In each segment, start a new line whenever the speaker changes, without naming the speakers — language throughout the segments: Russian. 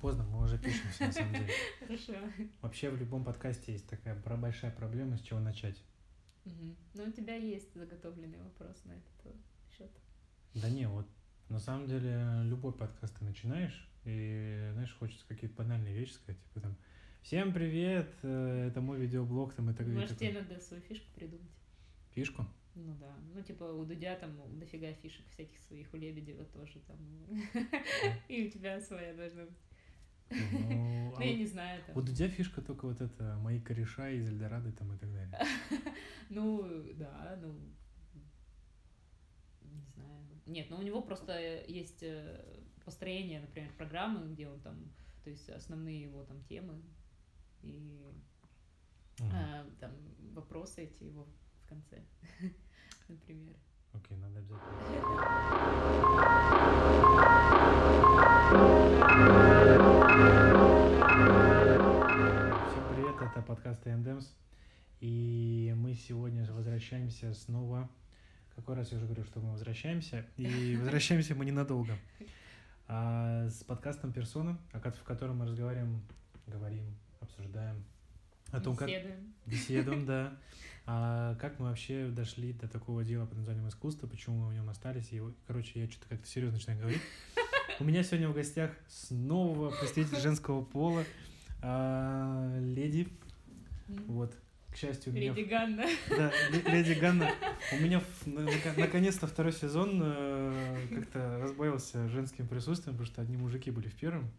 Поздно, мы уже пишемся, на самом деле.
Хорошо.
Вообще в любом подкасте есть такая большая проблема, с чего начать.
Мгм. Ну, у тебя есть заготовленный вопрос на этот счет.
Да не, вот на самом деле любой подкаст ты начинаешь, и, знаешь, хочется какие-то банальные вещи сказать, типа там «Всем привет, э, это мой видеоблог», там и так далее.
Может, тебе надо свою фишку придумать?
Фишку?
Ну да. Ну, типа, у Дудя там дофига фишек всяких своих, у Лебедева тоже там. И у тебя своя должна быть.
Ну, а
Ну, я
вот
не знаю
у Дудя фишка только вот это «Мои кореша из Эльдорадо» там и так далее.
Ну, да, ну, не знаю. Нет, ну у него просто есть э, построение, например, программы, где он там, то есть основные его там темы и э, там вопросы эти его в конце, например.
Окей, надо обязательно. Всем привет, это подкаст АМДМС. И мы сегодня возвращаемся снова. Какой раз я уже говорю, что мы возвращаемся. И возвращаемся мы ненадолго. А, с подкастом «Персона», в котором мы разговариваем, говорим, обсуждаем о том, как
Беседуем.
беседуем, да. А как мы вообще дошли до такого дела под названием искусство, почему мы в нем остались. И, короче, я что-то как-то серьезно начинаю говорить. У меня сегодня в гостях снова представитель женского пола, а, леди. Вот, к счастью, у меня...
Леди Ганна.
Да, ле- леди Ганна. У меня наконец-то второй сезон э, как-то разбавился женским присутствием, потому что одни мужики были в первом.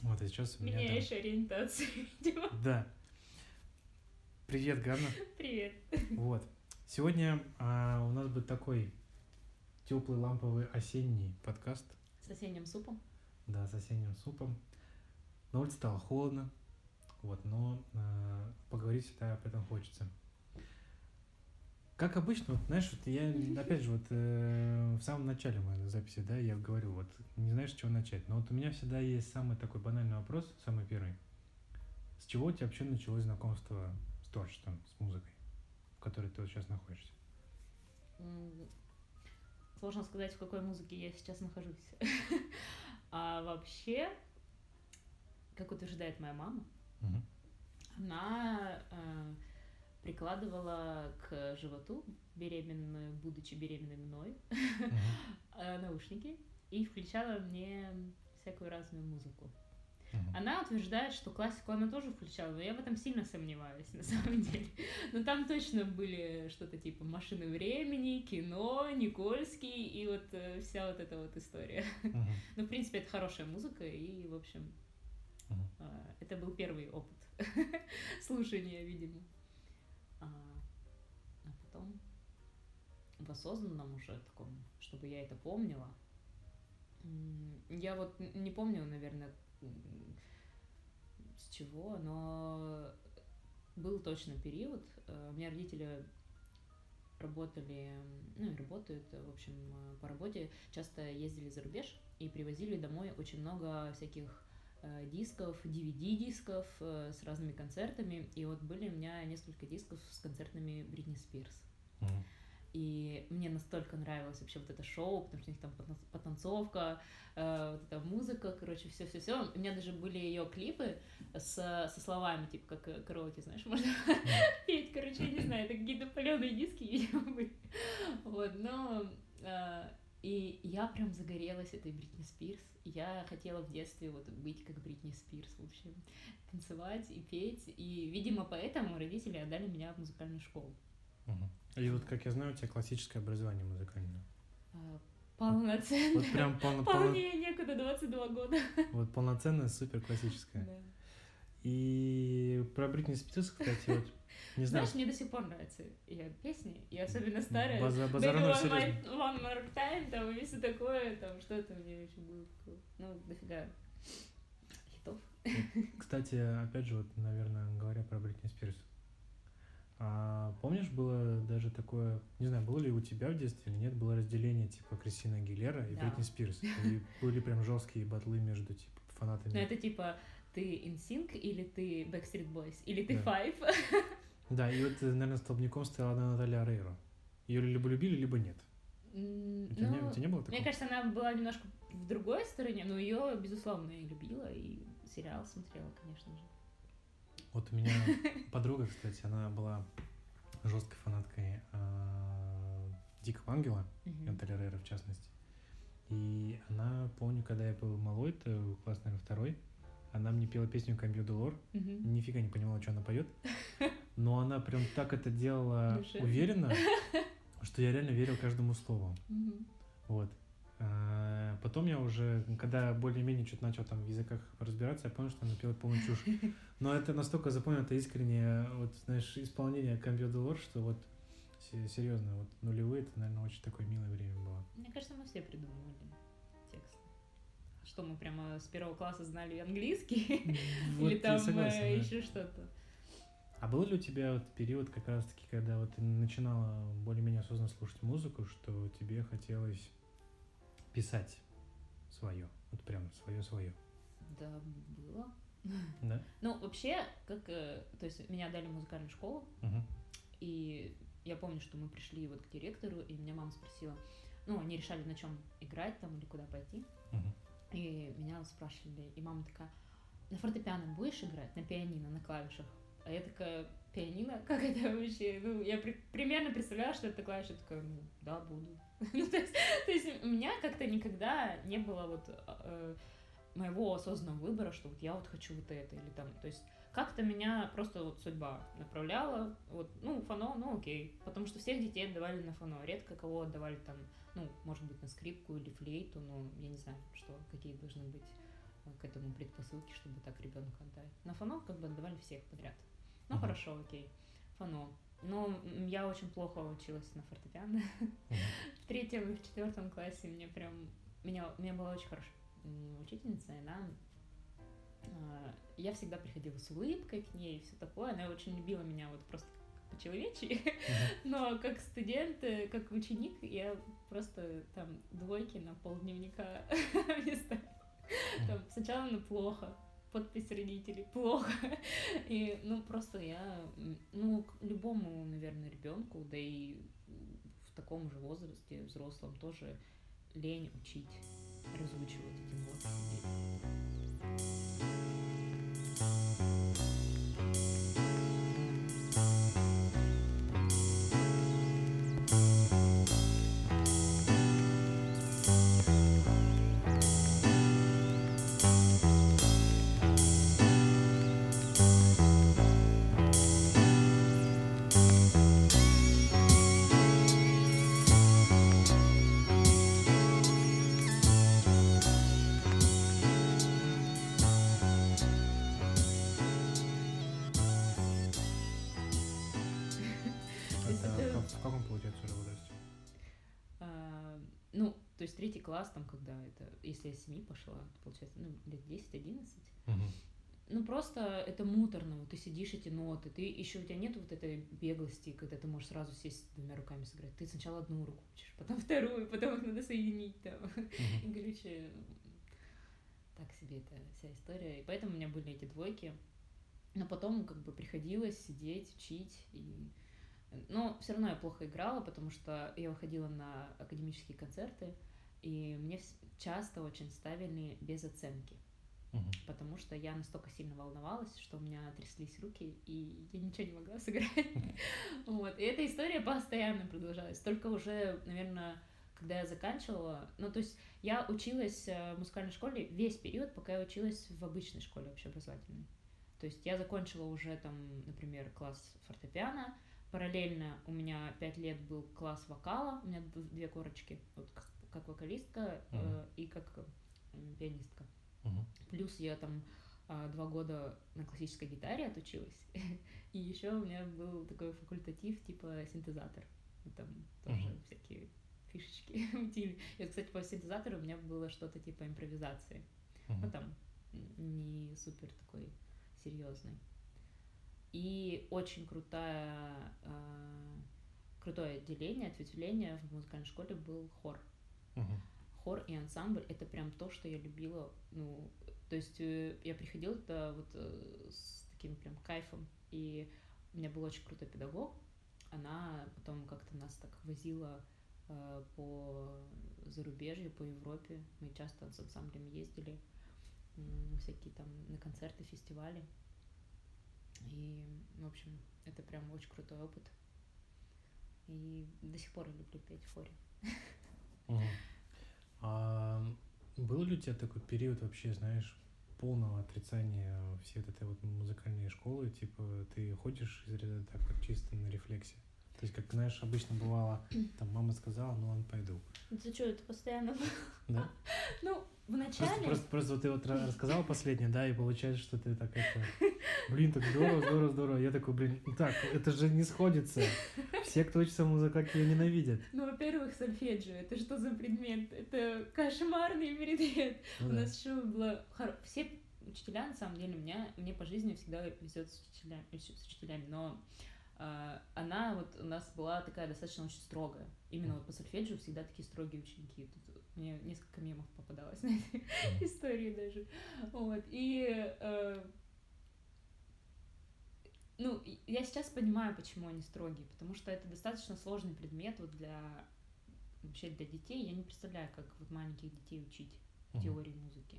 Вот, а сейчас у меня
Меняешь ориентацию, видимо.
Да. Привет, Ганна.
Привет.
Вот. Сегодня а, у нас будет такой теплый ламповый осенний подкаст.
С осенним супом.
Да, с осенним супом. На улице стало холодно. Вот, но а, поговорить всегда об этом хочется. Как обычно, вот, знаешь, вот я, опять же, вот э, в самом начале моей записи, да, я говорю, вот, не знаешь, с чего начать. Но вот у меня всегда есть самый такой банальный вопрос, самый первый. С чего у тебя вообще началось знакомство творчеством, с музыкой, в которой ты вот сейчас находишься?
Сложно сказать, в какой музыке я сейчас нахожусь. А вообще, как утверждает моя мама, она э, прикладывала к животу, беременную, будучи беременной мной, э, наушники и включала мне всякую разную музыку.
Мгм.
Она утверждает, что классику она тоже включала, но я в этом сильно сомневаюсь, на самом деле. Но там точно были что-то типа «Машины времени», кино, Никольский и вот э, вся вот эта вот история.
Мгм.
Ну, в принципе, это хорошая музыка, и, в общем,
Мгм.
а, это был первый опыт слушания, видимо. А а потом в осознанном уже таком, чтобы я это помнила. Я вот не помню, наверное, с чего, но был точно период. э, У меня родители работали, ну и работают, в общем, э, по работе, часто ездили за рубеж и привозили домой очень много всяких э, дисков, DVD-дисков э, с разными концертами. И вот были у меня несколько дисков с концертами Бритни Спирс.
Мгм.
И мне настолько нравилось вообще вот это шоу, потому что у них там потан- потанцовка, э, вот эта музыка, короче, все, все, все. У меня даже были ее клипы с, со словами, типа как э, караоке, знаешь, можно петь, короче, я не знаю, это какие-то паленые диски, видимо, были. Вот, но э, и я прям загорелась этой Бритни Спирс. Я хотела в детстве вот быть как Бритни Спирс, в общем, танцевать и петь. И, видимо, поэтому родители отдали меня в музыкальную школу.
И вот, как я знаю, у тебя классическое образование музыкальное.
А, Полноценно.
Вот прям полно,
Вполне некуда, 22 года.
вот полноценное, супер классическое.
Да.
И про Бритни Спирс, кстати, вот не знаю,
Знаешь, мне до сих пор нравятся ее песни, и особенно старые.
база-
Baby,
базара ноль
one, more- one more time, там, и все такое, там, что это у нее еще было. Ну, дофига хитов.
Кстати, опять же, вот, наверное, говоря про Бритни Спирс, а помнишь, было даже такое, не знаю, было ли у тебя в детстве или нет, было разделение типа Кристина Агилера и
Да.
Бритни Спирс. И были прям жесткие батлы между типа фанатами.
Ну, это типа, ты InSync или ты Backstreet Boys, или ты
Да.
Five.
Да, и вот, наверное, столбняком стояла одна Наталья Арейро. Ее либо любили, либо нет.
М,
У тебя, не,
ну,
у тебя не было такого?
Мне кажется, она была немножко в другой стороне, но ее, безусловно, я любила и сериал смотрела, конечно же.
Вот у меня подруга, кстати, она была жесткой фанаткой э, Дикого Ангела,
Мгм.
Анталерера в частности. И она, помню, когда я был малой, это класс, наверное, второй, она мне пела песню «Камбью Долор»,
Мгм.
нифига не понимала, что она поет, но она прям так это делала
Душевно.
уверенно, что я реально верил каждому слову.
Мгм.
Вот. А, Потом я уже, когда более-менее что-то начал там в языках разбираться, я понял, что она пела полную чушь. Но это настолько запомнито искреннее, вот, знаешь, исполнение Долор, что вот се- серьезно, вот нулевые, это, наверное, очень такое милое время было.
Мне кажется, мы все придумывали текст. Что мы прямо с первого класса знали английский?
Вот
Или там
согласен, да.
еще что-то?
А был ли у тебя вот период как раз-таки, когда вот ты начинала более-менее осознанно слушать музыку, что тебе хотелось писать свое, вот прям свое-свое,
Да, было.
да?
Ну, вообще, как... э, То есть меня дали в музыкальную школу,
Мгм.
и я помню, что мы пришли вот к директору, и меня мама спросила, ну, они решали, на чем играть там или куда пойти,
Мгм.
и меня спрашивали, и мама такая, на фортепиано будешь играть? На пианино, на клавишах? А я такая, пианино? Как это вообще? Ну, я при- примерно представляла, что это клавиша, я такая, ну, да, буду. Ну, то есть, то есть у меня как-то никогда не было вот э, моего осознанного выбора, что вот я вот хочу вот это или там, то есть как-то меня просто вот судьба направляла, вот, ну, фано, ну, окей, потому что всех детей отдавали на фано, редко кого отдавали там, ну, может быть, на скрипку или флейту, но я не знаю, что, какие должны быть э, к этому предпосылки, чтобы так ребенка отдать. На фано как бы отдавали всех подряд. Ну, хорошо, окей, фано. Но м, я очень плохо училась на фортепиано. В третьем и в четвертом классе мне прям... Меня, у меня была очень хорошая учительница, и она... а, Я всегда приходила с улыбкой к ней и все такое. Она очень любила меня вот просто по-человечьи.
Мгм.
Но как студент, э, как ученик, я просто там двойки на полдневника ставила. Там сначала ну плохо, подпись родителей плохо. И ну просто я, ну, к любому, наверное, ребенку, да и в таком же возрасте, взрослом, тоже лень учить, разучивать эти ноты. Класс, там, когда это, если я с 7 пошла, это получается, ну, лет 10-11,
Мгм.
Ну, просто это муторно, вот ты сидишь эти ноты, ты еще у тебя нет вот этой беглости, когда ты можешь сразу сесть двумя руками сыграть. Ты сначала одну руку учишь, потом вторую, потом их надо соединить там. И,
Мгм.
короче, так себе эта вся история. И поэтому у меня были эти двойки. Но потом как бы приходилось сидеть, учить. И... Но все равно я плохо играла, потому что я выходила на академические концерты, и мне часто очень ставили без оценки
Мгм.
потому что я настолько сильно волновалась, что у меня тряслись руки, и я ничего не могла сыграть. Вот. И эта история постоянно продолжалась. Только уже, наверное, когда я заканчивала, ну, то есть я училась э, в музыкальной школе весь период, пока я училась в обычной школе общеобразовательной. То есть я закончила уже там, например, класс фортепиано, параллельно у меня пять лет был класс вокала, у меня две корочки, вот как, как вокалистка э,
Мгм.
и как м, пианистка.
Мгм.
Плюс я там а, два года на классической гитаре отучилась. И еще у меня был такой факультатив типа синтезатор. Там тоже
Мгм.
всякие фишечки мутили. И, вот, кстати, по синтезатору у меня было что-то типа импровизации. Ну,
Мгм.
там не супер такой серьезный. И очень крутая, а, крутое отделение, ответвление в музыкальной школе был хор
Мгм.
хор и ансамбль это прям то, что я любила. Ну, то есть э, я приходила туда вот э, с таким прям кайфом. И у меня был очень крутой педагог. Она потом как-то нас так возила э, по зарубежью, по Европе. Мы часто с ансамблем ездили, всякие там на концерты, фестивали. И, в общем, это прям очень крутой опыт. И до сих пор люблю петь в хоре.
Мгм. А был ли у тебя такой период вообще, знаешь, полного отрицания всей вот этой вот музыкальной школы? Типа ты ходишь из ряда так вот чисто на рефлексе? То есть, как, знаешь, обычно бывало, там мама сказала, ну ладно, пойду.
Ты что, это постоянно?
Да?
Ну, в
Просто, просто, просто вот ты вот ра- рассказал последнее, да, и получается, что ты так это... Блин, так здорово, здорово, здорово. Я такой, блин, ну так, это же не сходится. Все, кто учится в музыкалке, ее ненавидят.
Ну, во-первых, сольфеджио, это что за предмет? Это кошмарный предмет.
Ну
У
да.
нас еще было... Все учителя, на самом деле, меня, мне по жизни всегда везет с учителями, с учителями, но она вот у нас была такая достаточно очень строгая. Именно вот по сольфеджио всегда такие строгие ученики. Тут мне несколько мемов попадалось на этой истории даже. Вот. И э, ну, я сейчас понимаю, почему они строгие, потому что это достаточно сложный предмет вот для вообще для детей. Я не представляю, как вот маленьких детей учить теории музыки.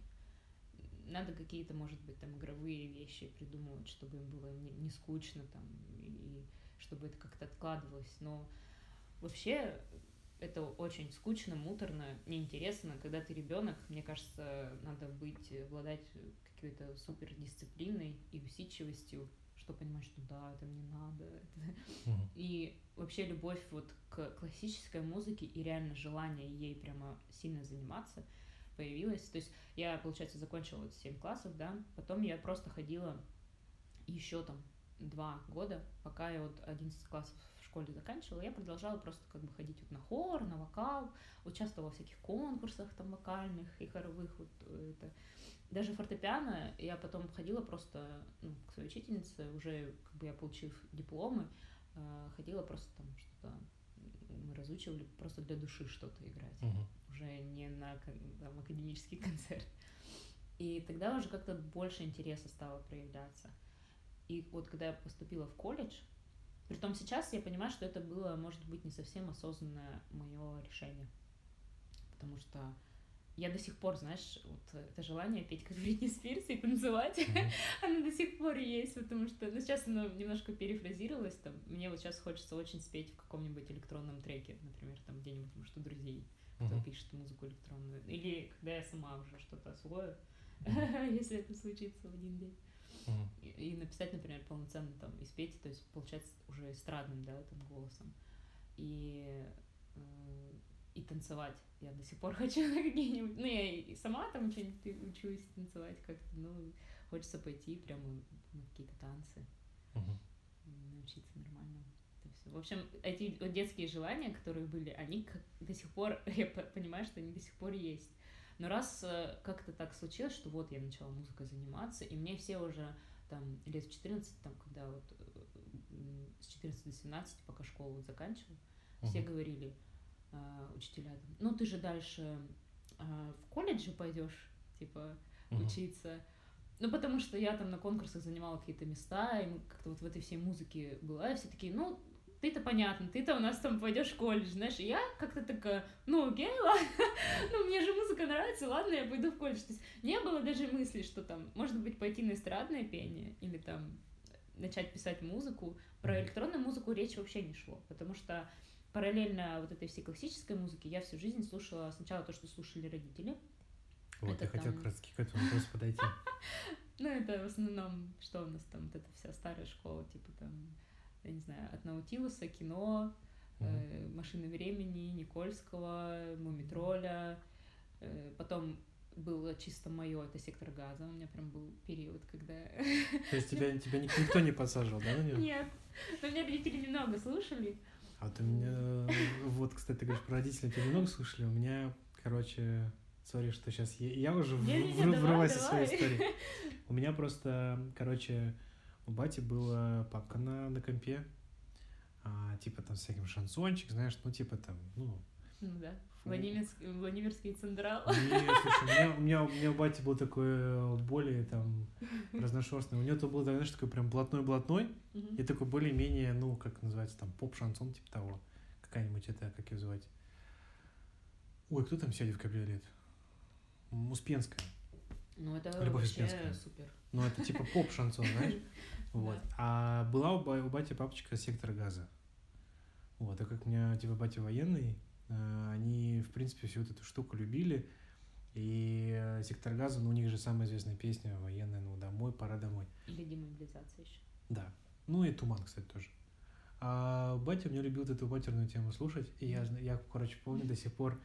Надо какие-то, может быть, там игровые вещи придумывать, чтобы им было не, не скучно там, и чтобы это как-то откладывалось. Но вообще это очень скучно, муторно, неинтересно. Когда ты ребенок, мне кажется, надо быть, обладать какой-то супердисциплиной и усидчивостью, чтобы понимать, что да, это мне надо. это- и вообще любовь вот к классической музыке и реально желание ей прямо сильно заниматься появилась. То есть я, получается, закончила вот 7 классов, да, потом я просто ходила еще там два года, пока я вот 11 классов в школе заканчивала, я продолжала просто как бы ходить вот на хор, на вокал, участвовала в всяких конкурсах там вокальных и хоровых вот э, это. Даже фортепиано я потом ходила просто ну, к своей учительнице, уже как бы я получив дипломы, э, ходила просто там что-то мы разучивали просто для души что-то играть
Мгм.
уже не на там, академический концерт. И тогда уже как-то больше интереса стало проявляться. И вот когда я поступила в колледж, притом сейчас я понимаю, что это было, может быть, не совсем осознанное мое решение. Потому что я до сих пор, знаешь, вот это желание петь как Бритни Спирс и танцевать,
Мгм.
оно до сих пор есть, потому что, ну, сейчас оно немножко перефразировалось, там, мне вот сейчас хочется очень спеть в каком-нибудь электронном треке, например, там, где-нибудь, может, у друзей, кто
Мгм.
пишет музыку электронную, или когда я сама уже что-то освою,
Мгм.
если это случится в один день, и, и написать, например, полноценно там, и спеть, то есть, получается, уже эстрадным, да, там, голосом, и, э, и танцевать. Я до сих пор хочу на какие-нибудь... Ну, я и сама там что-нибудь учусь танцевать как-то, ну, хочется пойти прямо на какие-то танцы, м, научиться нормально. В общем, эти вот детские желания, которые были, они как- до сих пор, я по- понимаю, что они до сих пор есть. Но раз э, как-то так случилось, что вот я начала музыкой заниматься, и мне все уже там лет в 14, там, когда вот э, с 14 до 17, пока школу вот заканчивала, все говорили, учителя, там, ну ты же дальше а, в колледже пойдешь, типа, учиться. Ну, потому что я там на конкурсах занимала какие-то места, и как-то вот в этой всей музыке была, и все такие, ну, ты-то понятно, ты-то у нас там пойдешь в колледж, знаешь, и я как-то такая, ну, окей, ладно, ну, мне же музыка нравится, ладно, я пойду в колледж. То есть не было даже мысли, что там, может быть, пойти на эстрадное пение или там начать писать музыку. Про электронную музыку речи вообще не шло, потому что параллельно вот этой всей классической музыке я всю жизнь слушала сначала то, что слушали родители,
Вот,
Это
я хотел
там-
как раз к этому вопросу подойти.
Ну, это в основном, что у нас там, вот эта вся старая школа, типа там, я не знаю, от Наутилуса, кино, э, Машины времени, Никольского, Мумитроля. Э, потом было чисто мое, это сектор газа. У меня прям был период, когда...
То есть тебя, тебя ник- никто не подсаживал, да, на нее?
Нет. Но меня родители немного слушали.
А у меня, вот, кстати, ты говоришь про родителей, тебя немного слушали, у меня, короче, сори, что сейчас я, я уже врываюсь в свою историю. У меня просто, короче, у бати была папка на, на компе, а, типа там всяким шансончик, знаешь, ну типа там, ну...
Ну да. Владимирский, Владимирский Централ.
Не, слушай, у меня, у меня, у меня у бати был такой э, более там разношерстный. У него то был, знаешь, такой прям блатной-блатной,
Мгм.
и такой более-менее, ну, как называется, там, поп-шансон, типа того. Какая-нибудь это, как ее звать? Ой, кто там сядет в кабриолет? Успенская.
Ну, это
Любовь
вообще
Успенская.
супер.
Ну, это типа поп-шансон, знаешь? Вот. А была у, ба- у бати папочка сектор газа. Вот, а как у меня типа батя военный, они, в принципе, всю вот эту штуку любили. И э, сектор газа, ну, у них же самая известная песня военная, ну, домой, пора домой.
Или демобилизация еще.
Да. Ну и туман, кстати, тоже. А батя мне любил эту матерную тему слушать. И я, я, короче, помню до сих пор,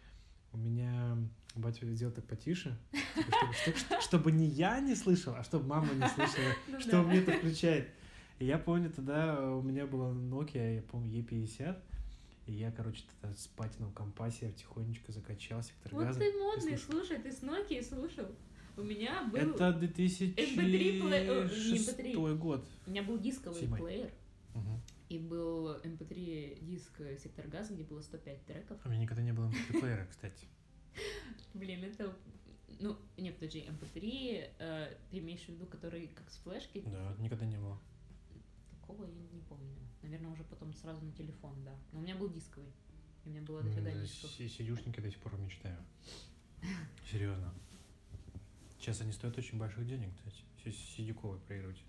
у меня батя сделал так потише, чтобы, чтоб- чтобы не я не слышал, а чтобы мама не слышала,
Ну
что
да.
мне это включает. И я помню, тогда у меня была Nokia, я помню, E50, и я, короче, тогда с патином компасе тихонечко закачал сектор
Вот
газа.
ты модный,
слушал.
слушай, ты с Nokia слушал. У меня был...
Это 2006
плей- о, не MP3.
год.
У меня был дисковый
Седьмой.
плеер,
Мгм.
и был MP3 диск Сектор Газа, где было 105 треков.
У меня никогда не было MP3-плеера, кстати.
Блин, это... Ну, не, подожди, MP3, э, ты имеешь в виду, который как с флешки?
Да, никогда не было.
Такого я не помню. Наверное, уже потом сразу на телефон, да. Но у меня был дисковый. И у меня было дофига
за
дисков.
си- Сидюшники до сих пор мечтаю. Серьезно. Сейчас они стоят очень больших денег, кстати. Си- Сидюковые проигрыватели.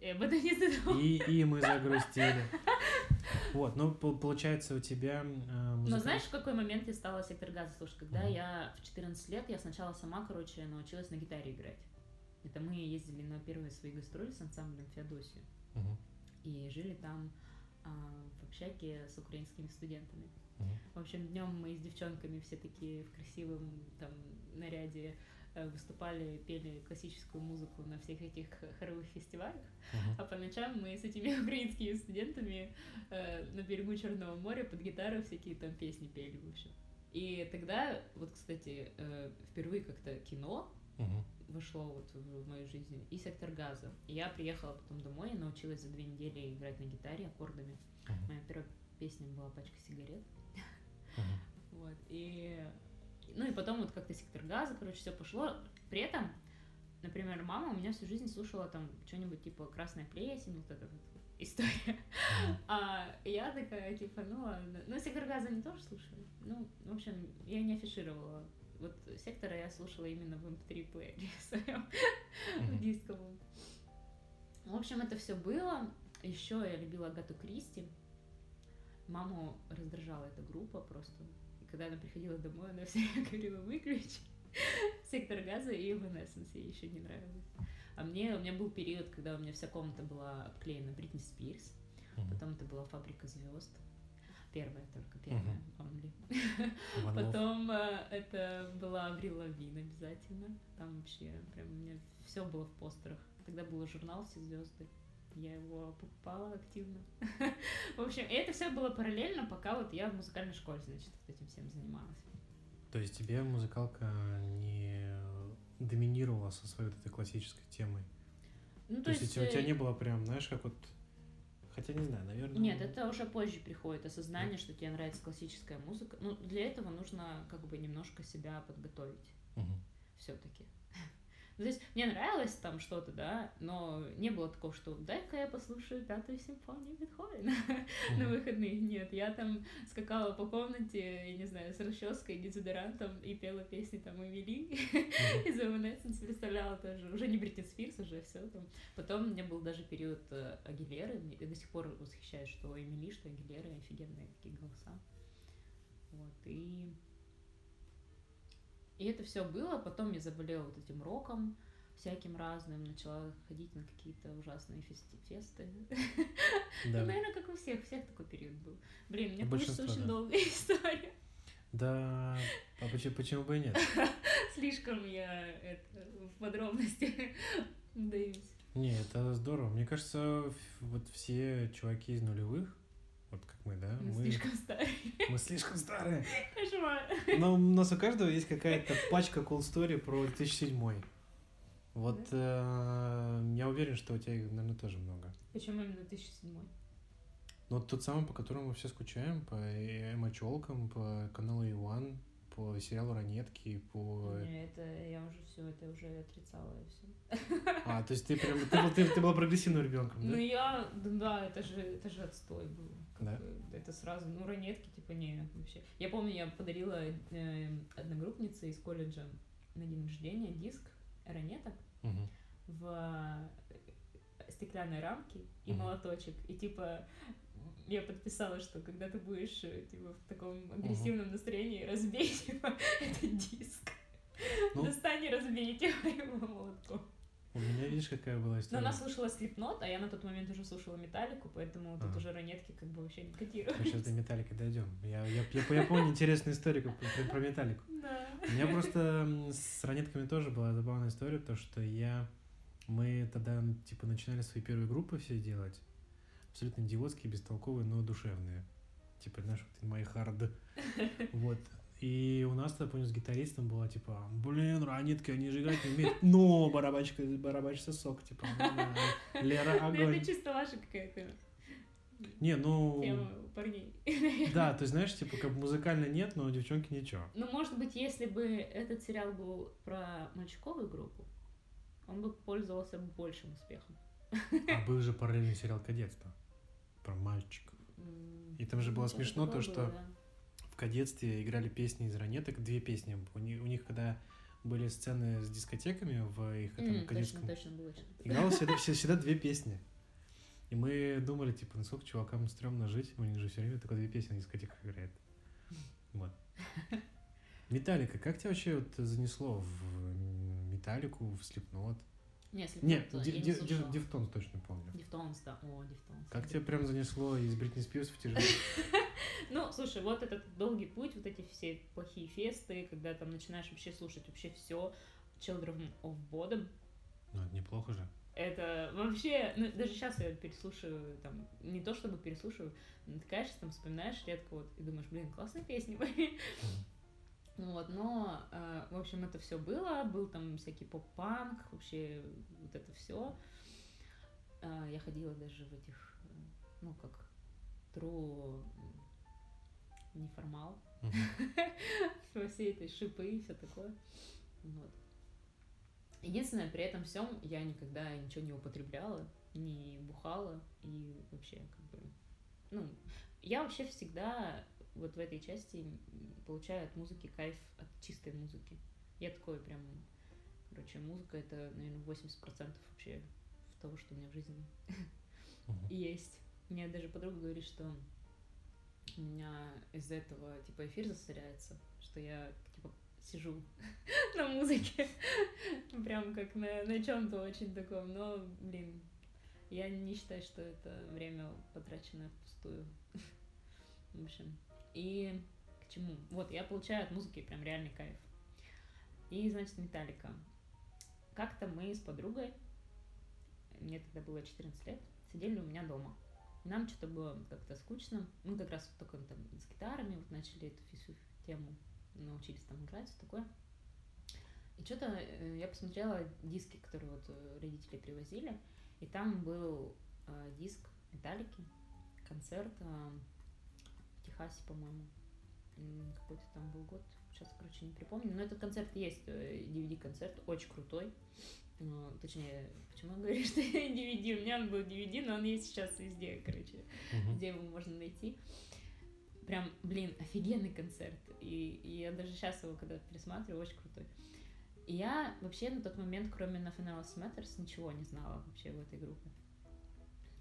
Я об этом не.
И, и мы загрустили. Вот, ну, пол- получается, у тебя... э,
Но
музыка-
знаешь, в какой момент я стала сектор газа слушать? Когда
Мгм.
я в 14 лет, я сначала сама, короче, научилась на гитаре играть. Это мы ездили на первые свои гастроли с ансамблем Феодосию.
Мгм,
И жили там а, в общаге с украинскими студентами.
мгм.
В общем, днем мы с девчонками все такие в красивом там наряде э, выступали, пели классическую музыку на всех этих хоровых фестивалях.
Мгм.
А по ночам мы с этими украинскими студентами э, на берегу Черного моря под гитару всякие там песни пели, в общем. И тогда, вот, кстати, э, впервые как-то кино
Мгм.
вошло вот в мою жизнь и сектор газа. И я приехала потом домой и научилась за две недели играть на гитаре аккордами.
Мгм.
Моя первая песня была «Пачка сигарет».
Мгм.
Вот, и... Ну и потом вот как-то сектор газа, короче, все пошло. При этом, например, мама у меня всю жизнь слушала там что-нибудь типа «Красная плесень», вот эта вот история. А я такая, типа, ну ладно. Ну, сектор газа они тоже слушали. Ну, в общем, я не афишировала. Вот сектора я слушала именно в MP3 плеере своем, в дисковом. В общем, это все было. Еще я любила Агату Кристи. Маму раздражала эта группа просто. И когда она приходила домой, она все говорила, выключи. Сектор газа и Evanescence ей еще не нравилось. А мне, у меня был период, когда у меня вся комната была обклеена Бритни Спирс. Потом это была фабрика звезд. Первая только, первая, only. Потом э, это была Аврил Лавин обязательно. Там вообще прям у меня все было в постерах. Тогда был журнал «Все звезды». Я его покупала активно. В общем, и это все было параллельно, пока вот я в музыкальной школе, значит, вот этим всем занималась.
То есть тебе музыкалка не доминировала со своей вот этой классической темой?
Ну,
То, есть, у тебя- у тебя
э,
не было прям, знаешь, как вот... Хотя не знаю, наверное...
Нет, это уже позже приходит осознание, что тебе нравится классическая музыка. Ну, для этого нужно как бы немножко себя подготовить.
Мгм.
все-таки. То есть мне нравилось там что-то, да, но не было такого, что дай-ка я послушаю пятую симфонию Бетховена на
Мгм.
выходных. Нет, я там скакала по комнате, я не знаю, с расческой, дезодорантом и пела песни там Эмили из Evanescence, представляла тоже. Уже не Бритни Спирс, уже все там. Потом у меня был даже период э, Агилеры. Я до сих пор восхищаюсь, что Эмили, что Агилеры офигенные такие голоса. Вот, и... И это все было, потом я заболела вот этим роком, всяким разным, начала ходить на какие-то ужасные фести- фесты. Ну,
Да.
наверное, как у всех, у всех такой период был. Блин, у меня получится очень
да.
долгая история.
Да, а почему, почему бы и нет?
Слишком я это в подробности вдаюсь.
Не, это здорово. Мне кажется, вот все чуваки из нулевых, вот как мы, да,
Мы
мы,
слишком старые.
мы слишком старые.
Кошмар.
Но у нас у каждого есть какая-то пачка cool story про 2007. Вот э, я уверен, что у тебя их, наверное, тоже много.
Почему именно 2007?
Но тот самый, по которому мы все скучаем, по мочелкам, по каналу Иван. По сериалу «Ранетки», по...
Не, это я уже все, это уже отрицала я все.
А, то есть ты прям, ты, ты, ты была прогрессивным ребенком,
Ну
да?
я, да, это же, это же отстой был.
Да?
бы, Это сразу, ну ранетки, типа, не, вообще. Я помню, я подарила э, одногруппнице из колледжа на день рождения диск ранеток
Мгм.
в э, стеклянной рамке и
Мгм.
молоточек. И типа я подписала, что когда ты будешь э, типа в таком агрессивном настроении, разбей типа, этот диск.
Ну.
Достань и разбей типа, его молотком.
У меня, видишь, какая была
Но
история?
она слушала Слепнот, а я на тот момент уже слушала Металлику, поэтому тут
Ага.
уже ранетки как бы вообще не
Мы
котируют.
сейчас до Металлики дойдем. Я, я, я, я помню интересную историю про, про Металлику.
Да.
У меня просто с ранетками тоже была забавная история, то что я... Мы тогда, типа, начинали свои первые группы все делать. Абсолютно идиотские, бестолковые, но душевные. Типа, знаешь, вот мои харды. Вот. И у нас, я помню, с гитаристом было, типа, блин, ранетки, они же играть не умеют. Но, барабачка, барабач сосок, типа, да, Лера,
Ну,
огонь.
это чисто ваша какая-то
Не, ну...
тема парней.
Да, ты знаешь, типа, как музыкально нет, но девчонки ничего.
Ну, может быть, если бы этот сериал был про мальчиковую группу, он бы пользовался большим успехом.
А был же параллельный сериал «Кадетство» про мальчиков.
М,
И там же было
ну, что-то
смешно то,
такое
что
было, да.
В «Кадетстве» играли песни из ранеток, две песни. У них, у них когда были сцены с дискотеками в их этом
Точно,
кадетском,
точно было что-то.
игралось всегда, все- всегда две песни. И мы думали, типа, насколько чувакам стрёмно жить, у них же все время только две песни на дискотеках играет. Вот. Металлика, как тебя вообще вот занесло в Металлику, в Slipknot?
Не, если
Нет,
кто-то,
Ди-
я не
Ди-
слушала.
Ди- Deftones точно помню.
Deftones, да. О, Deftones.
Как тебя прям занесло из Бритни Спирс в тяжелый?
Ну, слушай, вот этот долгий путь, вот эти все плохие фесты, когда там начинаешь вообще слушать вообще все, Children of Bodom,
Ну, это неплохо же.
это вообще, ну, даже сейчас я переслушиваю, там, не то чтобы переслушиваю, натыкаешься, там, вспоминаешь редко, вот, и думаешь, блин, классные песни были. Вот, но, э, в общем, это все было, был там всякий поп-панк, вообще вот это все. я ходила даже в этих, э, ну, как м, неформал, во всей этой шипы и все такое. Вот. Единственное, при этом всем я никогда ничего не употребляла, не бухала и вообще как бы, ну, я вообще всегда вот в этой части получаю от музыки кайф от чистой музыки. Я такой прям, короче, музыка это, наверное, 80% вообще того, что у меня в жизни есть. Мне даже подруга говорит, что у меня из-за этого типа эфир засоряется, что я типа сижу на музыке, прям как на, на чем-то очень таком, но, блин, я не считаю, что это время потраченное впустую. В общем, и к чему? Вот, я получаю от музыки прям реальный кайф. И, значит, Металлика. Как-то мы с подругой, мне тогда было 14 лет, сидели у меня дома. Нам что-то было как-то скучно. Мы как раз вот только там с гитарами вот начали эту всю тему, научились там играть, все такое. И что-то э, я посмотрела диски, которые вот э, родители привозили, и там был э, диск Металлики, концерт э, в Техасе, по-моему. Какой-то там был год, сейчас, короче, не припомню. Но этот концерт есть, э, DVD-концерт, очень крутой. Ну, точнее, почему я говорю, что DVD? У меня он был DVD, но он есть сейчас везде, короче,
Мгм.
где его можно найти. Прям, блин, офигенный концерт. И, и я даже сейчас его, когда пересматриваю, очень крутой. И я вообще на тот момент, кроме Nothing Else Matters, ничего не знала вообще в этой группе.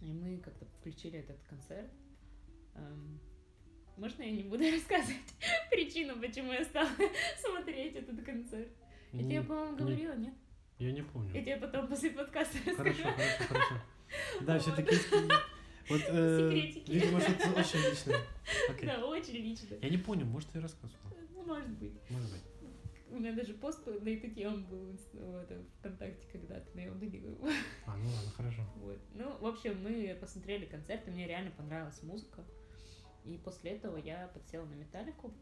И мы как-то включили этот концерт. Эм, можно я не буду рассказывать причину, почему я стала смотреть этот концерт? Я тебе, по-моему,
не-
говорила, нет?
Я не помню.
Я тебе потом после подкаста
Хорошо,
расскажу.
хорошо, хорошо. Да,
Вот.
все-таки... Вот, э,
Секретики.
видимо, что-то очень личное. Окей.
Да, очень лично.
Я не понял, может, ты рассказывала.
Ну, может быть.
Может быть.
У меня даже пост на эту тему был в инст- в этом, ВКонтакте когда-то, но я удалила его.
А, ну ладно, хорошо.
Вот. Ну, в общем, мы посмотрели концерт, и мне реально понравилась музыка. И после этого я подсела на металлику.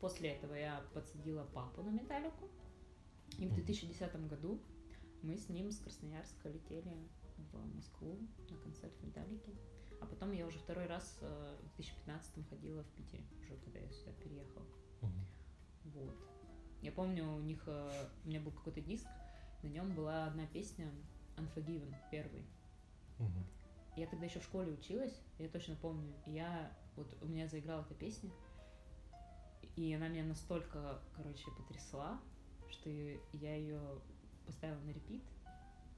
После этого я подсадила папу на металлику. И в
Мгм.
2010 году мы с ним с Красноярска летели в Москву на концерт металлики. А потом я уже второй раз э, в 2015 ходила в Питере, уже когда я сюда переехала.
Мгм.
Вот. Я помню, у них, э, у меня был какой-то диск, на нем была одна песня Unforgiven, первый.
Мгм.
Я тогда еще в школе училась, я точно помню. Я вот у меня заиграла эта песня, и она меня настолько, короче, потрясла, что я ее поставила на репит.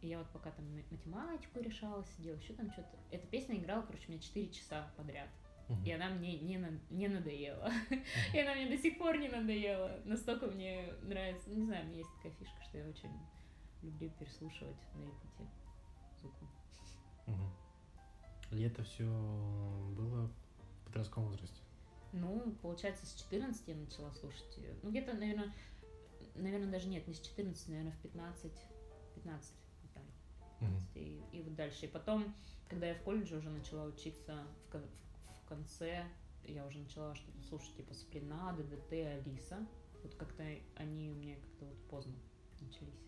И я вот пока там ма- математику решала, сидела, еще там что-то. Эта песня играла, короче, у меня 4 часа подряд.
Мгм.
И она мне не, на- не надоела. И она мне до сих пор не надоела. Настолько мне нравится. Не знаю, у меня есть такая фишка, что я очень люблю переслушивать на репите звуку.
Мгм. И это все было подростковом возрасте.
Ну, получается, с 14 я начала слушать ее. Ну, где-то, наверное, наверное, даже нет, не с 14, наверное, в 15, 15, вот так. 15, и, и вот дальше. И потом, когда я в колледже уже начала учиться в, кон- в конце, я уже начала что-то слушать, типа Сплина, ДДТ, Алиса. Вот как-то они у меня как-то вот поздно начались.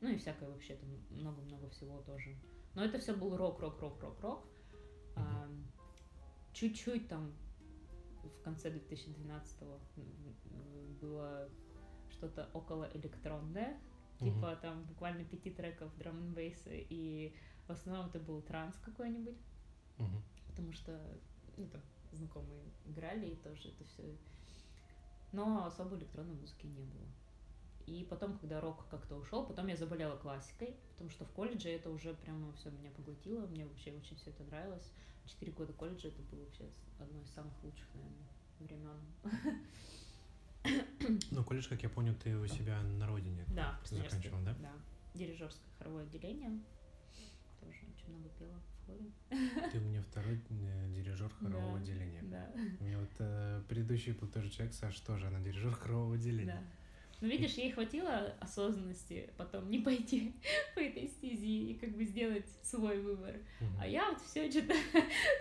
Ну и всякое вообще там много-много всего тоже. Но это все был рок, рок, рок, рок, рок. А, чуть-чуть там в конце 2012 было что-то около электронное,
Мгм.
типа там буквально пяти треков драм н и в основном это был транс какой-нибудь,
Мгм.
потому что ну, там, знакомые играли, и тоже это все. Но особо электронной музыки не было. И потом, когда рок как-то ушел, потом я заболела классикой, потому что в колледже это уже прямо все меня поглотило, мне вообще очень все это нравилось. Четыре года колледжа это было вообще одно из самых лучших, наверное, времен.
Ну, колледж, как я понял, ты у себя на родине.
Да.
Заканчивал, да?
Да. Дирижерское хоровое отделение. Тоже очень много пела в хоре.
Ты у меня второй э, дирижер хорового
Да,
отделения.
Да,
У меня вот э, предыдущий был тоже человек, Саш, тоже, она дирижер хорового отделения.
да. Ну, видишь, ей хватило осознанности потом не пойти по этой стези и как бы сделать свой выбор.
Мгм.
А я вот все что-то,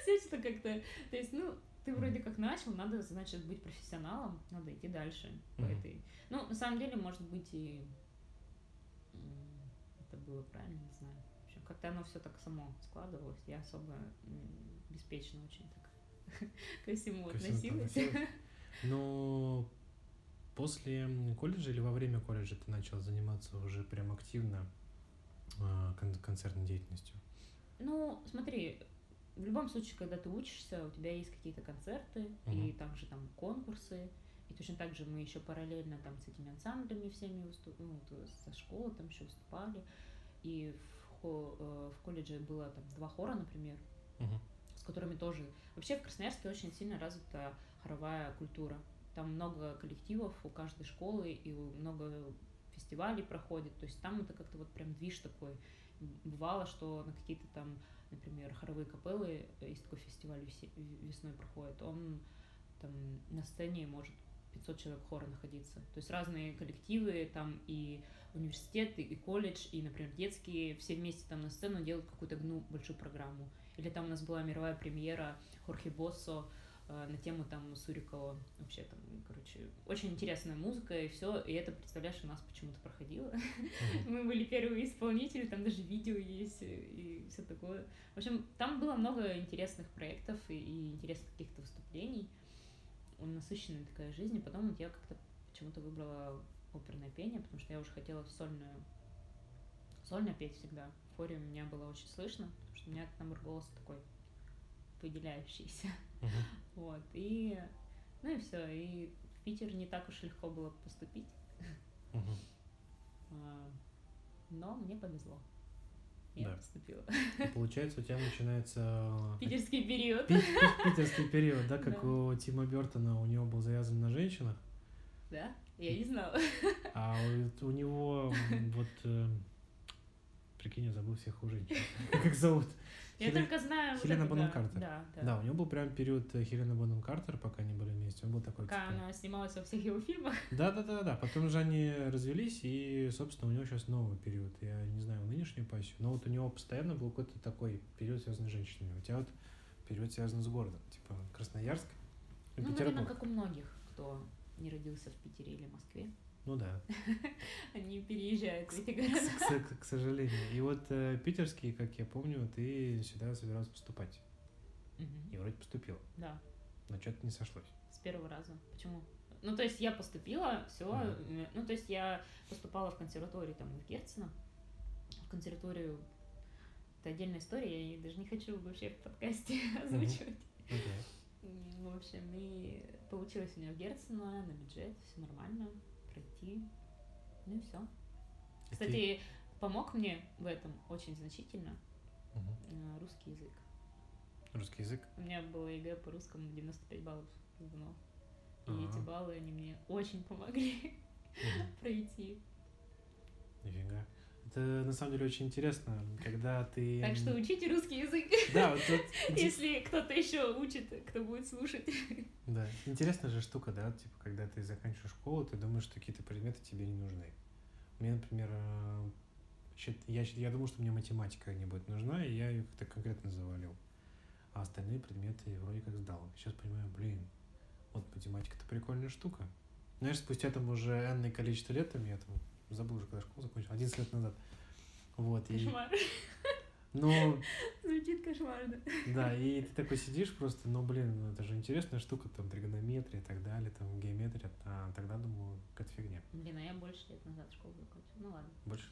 все что-то как-то, то есть, ну, ты вроде как начал, надо, значит, быть профессионалом, надо идти дальше по
Мгм.
этой. Ну, на самом деле, может быть, и это было правильно, не знаю. В общем, как-то оно все так само складывалось. Я особо беспечно очень так ко всему относилась.
относилась. После колледжа или во время колледжа ты начал заниматься уже прям активно э, кон- концертной деятельностью?
Ну, смотри, в любом случае, когда ты учишься, у тебя есть какие-то концерты, и
Мгм.
также там конкурсы, и точно так же мы еще параллельно там с этими ансамблями всеми выступ... ну, есть со школы там еще выступали, и в, хо- э, в колледже было там два хора, например,
Мгм.
с которыми тоже... Вообще в Красноярске очень сильно развита хоровая культура. Там много коллективов у каждой школы, и много фестивалей проходит. То есть там это как-то вот прям движ такой. Бывало, что на какие-то там, например, хоровые капеллы, э, есть такой фестиваль весной проходит, он там на сцене может 500 человек хора находиться. То есть разные коллективы, там и университет, и, колледж, и, например, детские, все вместе там на сцену делают какую-то одну большую программу. Или там у нас была мировая премьера Хорхе Боссо на тему там Сурикова. Вообще там, короче, очень интересная музыка и все. И это, представляешь, у нас почему-то проходило. Мы были первые исполнители, там даже видео есть э, и все такое. В общем, там было много интересных проектов и, интересных каких-то выступлений. Насыщенная такая жизнь. И потом вот я как-то почему-то выбрала оперное пение, потому что я уже хотела сольную сольно петь всегда. В хоре у меня было очень слышно, потому что у меня тембр голоса такой выделяющийся.
Мгм.
Вот. И ну и все. И в Питер не так уж легко было поступить. А, Но мне повезло. Я
Да.
поступила.
И Получается, у тебя начинается
Питерский период.
пи- пи- питерский период, да, как
Да.
у Тима Бертона, у него был завязан на женщинах,
Да? Я не знала.
а у, у него вот, э, прикинь, я забыл всех у женщин. Как зовут?
Я
Хелен-
только знаю... вот
Хелена Бонем
да,
Картер.
Да, да.
Да, у него был прям период э, Хелена Бонем Картер, пока они были вместе. Он был такой,
Пока
типа...
она снималась во всех его фильмах.
Да, да, да, да. Потом же они развелись, и, собственно, у него сейчас новый период. Я не знаю нынешнюю пассию, но вот у него постоянно был какой-то такой период, связанный с женщинами. У тебя вот период связан с городом, типа Красноярск и
Ну, наверное,
Петербург.
как у многих, кто не родился в Питере или Москве.
Ну да,
Они переезжают в эти города.
к- к сожалению. И вот э, питерский, как я помню, ты сюда собиралась поступать.
Мгм.
И вроде поступил,
Да,
но что-то не сошлось.
с первого раза. Почему? Ну, то есть я поступила, все. Ну, то есть я поступала в консерваторию там в Герцена. В консерваторию это отдельная история, я даже не хочу вообще в подкасте озвучивать.
Окей.
М, В общем, и получилось у меня в Герцена на бюджет, все нормально, пройти. Ну и все.
И ты-
Кстати, помог мне в этом очень значительно э, русский язык.
Русский язык.
У меня было ЕГЭ по русскому 95 баллов сдано. И эти
Ага.
баллы, они мне очень помогли пройти.
Нифига. Это на самом деле очень интересно, когда ты...
Так что учите русский язык,
Да, вот инте-
если кто-то еще учит, кто будет слушать.
Да, интересная же штука, да, типа, когда ты заканчиваешь школу, ты думаешь, что какие-то предметы тебе не нужны. Мне, например, э, я, я думал, что мне математика не будет нужна, и я ее как-то конкретно завалил. А остальные предметы я вроде как сдал. Сейчас понимаю, блин, вот математика-то прикольная штука. Знаешь, спустя там уже энное количество лет, там я там забыл уже, когда школу закончил, 11 лет назад. Вот, и...
Кошмар.
Ну,
Звучит кошмарно.
да, и ты такой сидишь просто, ну, блин, ну, это же интересная штука, там, тригонометрия и так далее, там, геометрия, а тогда думаю, какая-то фигня.
Блин, а я больше лет назад школу закончила. Ну ладно.
Больше.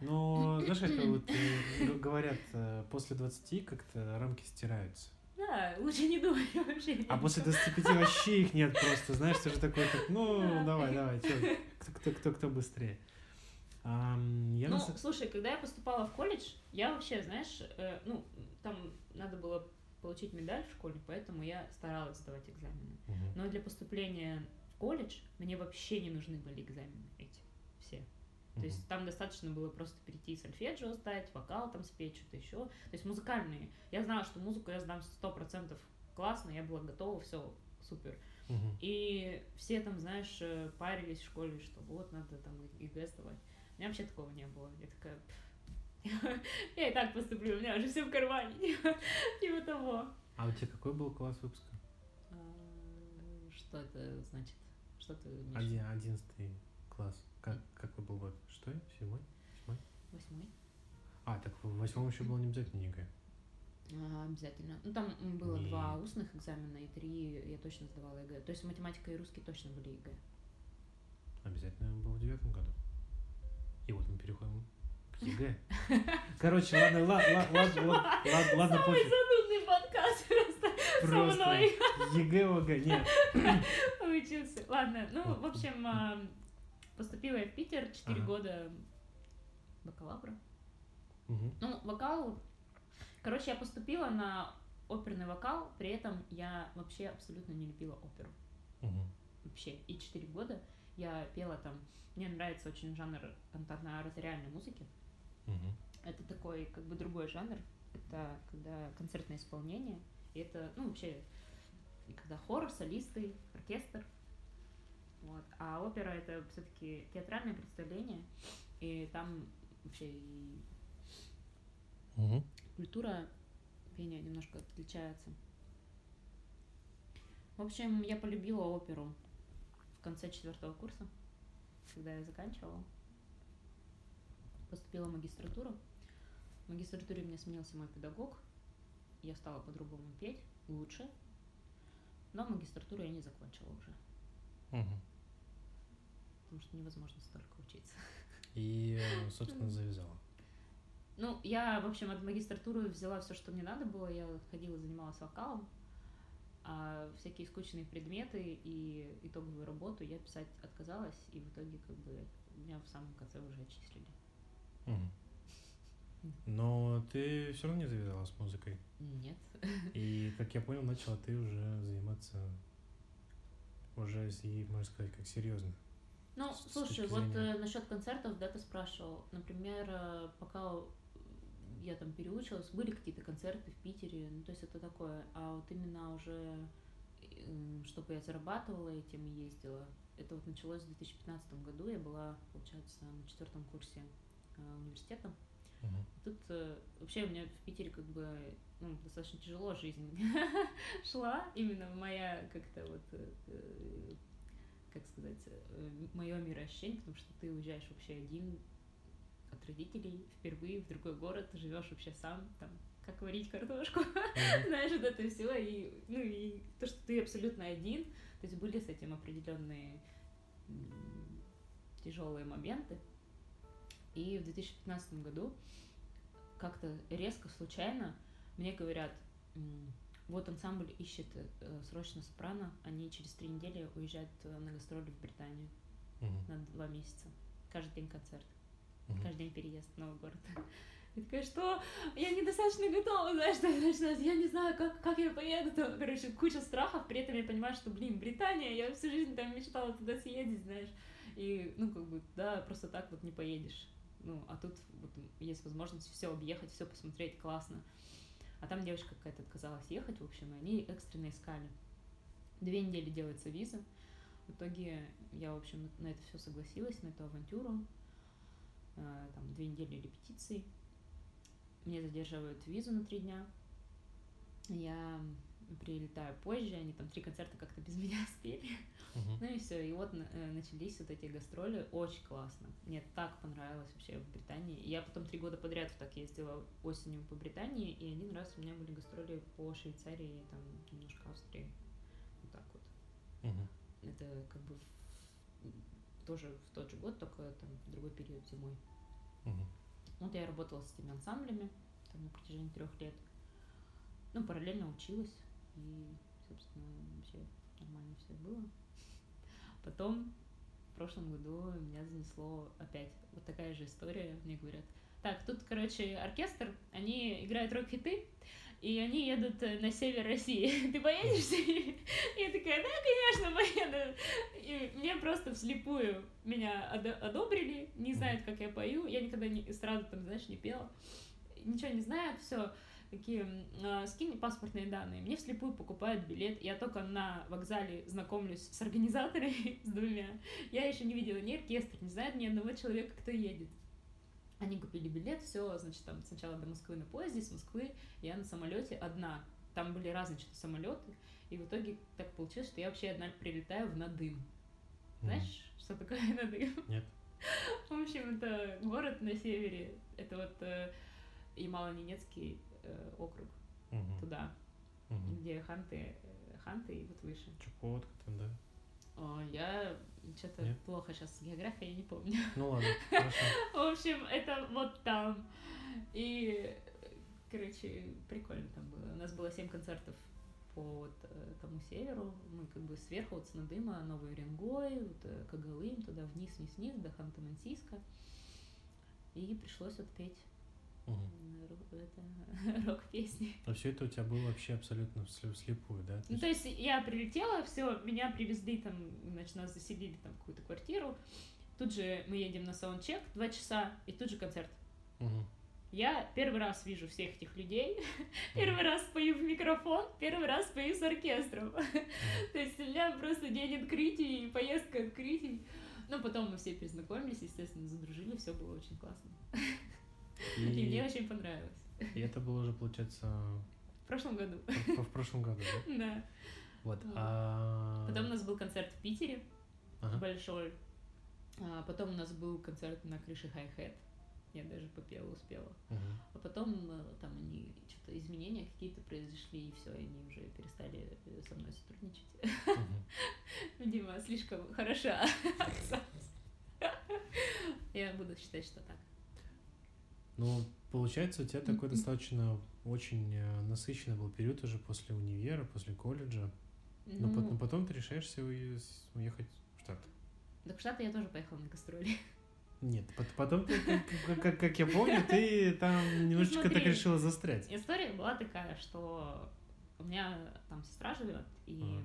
Но, знаешь, как вот э, говорят, э, после 20 как-то рамки стираются.
Да, лучше не думать вообще.
А после
чём.
25 вообще их нет просто, знаешь, ты же такой, так, ну,
Да.
давай, давай, кто, кто, кто, кто быстрее. Ам, я
Ну,
на са-
слушай, когда я поступала в колледж, я вообще, знаешь, э, ну, там надо было получить медаль в школе, поэтому я старалась сдавать экзамены.
Мгм.
Но для поступления в колледж мне вообще не нужны были экзамены эти все. То есть там достаточно было просто перейти сольфеджио сдать, вокал там спеть, что-то еще. То есть музыкальные. Я знала, что музыку я сдам сто процентов классно, я была готова, все супер. И все там, знаешь, э, парились в школе, что вот надо там ЕГЭ сдавать. У меня вообще такого не было. Я такая, «Пф, я и так поступлю, у меня уже все в кармане. Типа того.
А у тебя какой был класс выпуска?
А, Что это значит? Что ты?
Один, одиннадцатый класс. Как, какой был год? Что? Седьмой? Восьмой?
Восьмой?
А, так в восьмом еще было не обязательно ЕГЭ.
А, Обязательно. Ну, там было
Не.
два устных экзамена и три я точно сдавала ЕГЭ. То есть математика и русский точно были ЕГЭ.
Обязательно был в девятом году. И вот мы переходим к ЕГЭ. Короче, ладно, ладно, ладно, ладно, ладно,
Самый занудный подкаст просто со
Просто
мной
ЕГЭ, ОГЭ. Нет.
получился. Ладно, ну, в общем, поступила я в Питер, 4
Ага.
года бакалавра.
Мгм.
Ну, вокал... Короче, я поступила на оперный вокал, при этом я вообще абсолютно не любила оперу.
Мгм.
Вообще. И 4 года я пела там... Мне нравится очень жанр кантатно-ораториальной музыки.
Мгм.
Это такой, как бы, другой жанр. Это когда концертное исполнение. И это, ну, вообще, когда хор, солисты, оркестр. Вот. А опера это все-таки театральное представление. И там вообще и
Мгм.
культура пения немножко отличается. В общем, я полюбила оперу в конце четвертого курса, когда я заканчивала. Поступила в магистратуру. В магистратуре мне сменился мой педагог. Я стала по-другому петь, лучше. Но магистратуру я не закончила уже,
Мгм.
Потому что невозможно столько учиться.
И, э, собственно, завязала.
Ну, я, в общем, от магистратуры взяла все, что мне надо было. Я ходила, занималась вокалом. А всякие скучные предметы и итоговую работу я писать отказалась, и в итоге как бы меня в самом конце уже отчислили.
Но ты все равно не завязала с музыкой.
Нет.
И, как я понял, начала ты уже заниматься уже, можно сказать, как серьезно.
Ну,
С-
слушай, вот
зрения-
насчет концертов, да, ты спрашивал. Например, э, пока я там переучилась, были какие-то концерты в Питере, ну, то есть это такое. А вот именно уже, э, чтобы я зарабатывала этим и ездила, это вот началось в 2015 году. Я была, получается, на четвертом курсе э, университета.
Мгм.
Тут э, вообще у меня в Питере как бы ну, достаточно тяжело жизнь шла. Именно моя как-то вот, э, э, как сказать, мое мироощущение, потому что ты уезжаешь вообще один от родителей впервые в другой город, живешь вообще сам, там как варить картошку, знаешь, вот это все, и, ну, и то, что ты абсолютно один, то есть были с этим определенные тяжелые моменты. И в 2015 году как-то резко, случайно мне говорят, вот ансамбль ищет э, срочно сопрано, они через три недели уезжают э, на гастроли в Британию
Мгм.
на два месяца. Каждый день концерт,
Мгм.
каждый день переезд в новый город. Я такая, что? Я недостаточно готова, знаешь, что начинать. Я не знаю, как, как я поеду. Там, короче, куча страхов, при этом я понимаю, что, блин, Британия, я всю жизнь там мечтала туда съездить, знаешь. И, ну, как бы, да, просто так вот не поедешь. Ну, а тут вот есть возможность все объехать, все посмотреть, классно. А там девочка какая-то отказалась ехать, в общем, и они экстренно искали. Две недели делается виза. В итоге я, в общем, на это все согласилась, на эту авантюру. Э, Там две недели репетиций. Мне задерживают визу на три дня. Я прилетаю позже, они там три концерта как-то без меня спели.
Мгм.
Ну и все, и вот э, начались вот эти гастроли, очень классно. Мне так понравилось вообще в Британии. Я потом три года подряд вот так ездила осенью по Британии, и один раз у меня были гастроли по Швейцарии и там немножко Австрии. Вот так вот.
Мгм.
Это как бы в- тоже в тот же год, только там в другой период зимой.
Мгм.
Вот я работала с этими ансамблями там на протяжении трех лет. Ну, параллельно училась, и, собственно, вообще нормально все было. Потом, в прошлом году меня занесло опять вот такая же история. Мне говорят, так, тут, короче, оркестр, они играют рок-хиты, и они едут э, на север России. Ты поедешь с ними? Я такая, да, конечно, поеду. И мне просто вслепую меня одо- одобрили, не знают, как я пою. Я никогда не, эстраду там, знаешь, не пела. Ничего не знают, все такие, а, скинь паспортные данные. Мне вслепую покупают билет. Я только на вокзале знакомлюсь с организаторами, с двумя. Я еще не видела ни оркестр, не знает ни одного человека, кто едет. Они купили билет, все, значит, там сначала до Москвы на поезде, с Москвы я на самолете одна. Там были разные что-то самолеты, и в итоге так получилось, что я вообще одна прилетаю в Надым. Знаешь, что такое Надым?
Нет.
В общем, это город на севере. Это вот э, Ямало-Ненецкий э, округ
Мгм.
туда,
Мгм.
где ханты, э, ханты и вот выше.
Чукотка там, да?
О, я что-то плохо сейчас с географией, я не помню.
Ну ладно, хорошо.
В общем, это вот там. И, короче, прикольно там было. У нас было семь концертов по вот, э, тому северу. Мы как бы сверху вот с Надыма, Новый Уренгой, вот, Кагалым, туда вниз, вниз, вниз, до Ханты-Мансийска. И пришлось вот это, рок-песни.
А все это у тебя было вообще абсолютно всле- вслепую, да? То
Ну,
есть-
то есть я прилетела, все, меня привезли там, значит, нас заселили там в какую-то квартиру. Тут же мы едем на саундчек два часа, и тут же концерт.
Мгм.
Я первый раз вижу всех этих людей, первый раз пою в микрофон, первый раз пою с оркестром. То есть у меня просто день открытий, поездка открытий. Ну, потом мы все перезнакомились, естественно, задружили, все было очень классно. И мне очень понравилось.
и это было уже, получается,
В прошлом году,
в, в прошлом году, да?
да.
Вот. А...
Потом у нас был концерт в Питере,
Ага.
большой. А потом у нас был концерт на крыше Hi-Hat. Я даже попела, успела. А потом э, там они что-то изменения какие-то произошли, и все, они уже перестали э, со мной сотрудничать.
Мгм.
Видимо, слишком хороша. Я буду считать, что так.
Ну, получается, у тебя такой
Мгм.
достаточно очень э, насыщенный был период уже после универа, после колледжа. Но,
Ну,
пот- но потом ты решаешься уехать в Штаты.
Так в Штаты я тоже поехала на гастроли.
Нет, пот- потом, ты, как, как- как- я помню, ты там немножечко так
смотри.
решила застрять.
История была такая, что у меня там сестра живет, и
Ага.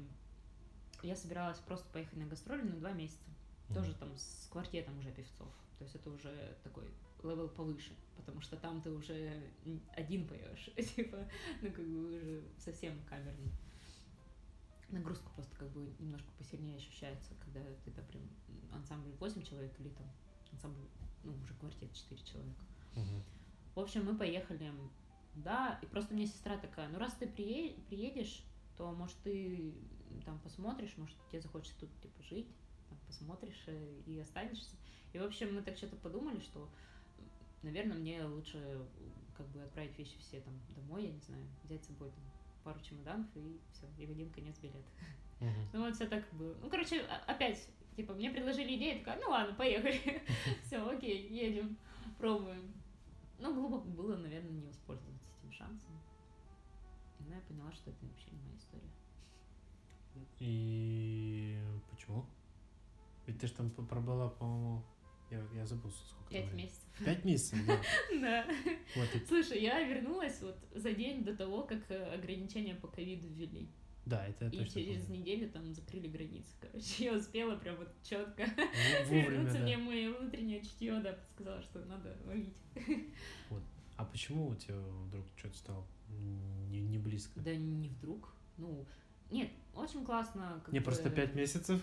я собиралась просто поехать на гастроли на два месяца. Тоже там с квартетом уже певцов. То есть это уже такой левел повыше, потому что там ты уже один поешь, типа, ну как бы уже совсем камерный. Нагрузка просто как бы немножко посильнее ощущается, когда ты там прям ансамбль 8 человек или там ансамбль, ну уже квартет 4 человека.
Мгм.
В общем, мы поехали, да, и просто мне сестра такая, ну раз ты прие- приедешь, то, может, ты там посмотришь, может, тебе захочется тут, типа, жить, там, посмотришь э, и останешься. И, в общем, мы так что-то подумали, что, наверное, мне лучше как бы отправить вещи все там домой, я не знаю, взять с собой там пару чемоданов и все, и в один конец билет.
Мгм.
Ну вот все так было. Ну, короче, о- опять, типа, мне предложили идею, такая, ну ладно, поехали. Все, окей, едем, пробуем. Ну, глупо было, наверное, не воспользоваться этим шансом. Но я поняла, что это вообще не моя история.
И почему? Ведь ты же там пробыла, по-моему, я, я забыл, сколько
Пять месяцев.
Пять месяцев, да.
Да.
Вот,
Слушай, я вернулась вот за день до того, как э, ограничения по ковиду ввели.
да, это я
И через
помню.
неделю там закрыли границы. Короче, я успела прям вот четко
Вовремя,
вернуться. Мне мое внутреннее чутье, да, подсказало, что надо валить.
А почему у тебя вдруг что-то стало не, не близко?
Да не вдруг. Ну, нет, очень классно. как
Не,
бы-
просто пять месяцев.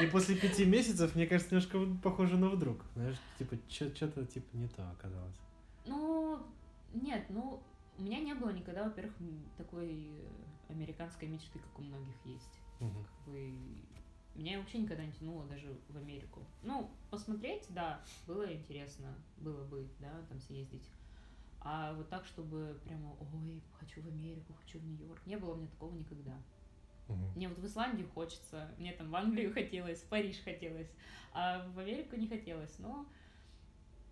И после пяти месяцев, мне кажется, немножко похоже на вдруг. Знаешь, типа, что-то типа не то оказалось.
Ну, нет, ну, у меня не было никогда, во-первых, такой э, американской мечты, как у многих есть. Как бы, меня вообще никогда не тянуло даже в Америку. Ну, посмотреть, да, было интересно, было бы, да, там съездить. А вот так, чтобы прямо, ой, хочу в Америку, хочу в Нью-Йорк, не было у меня такого никогда.
Мгм.
Мне вот в Исландию хочется, мне там в Англию хотелось, в Париж хотелось, а в Америку не хотелось. Но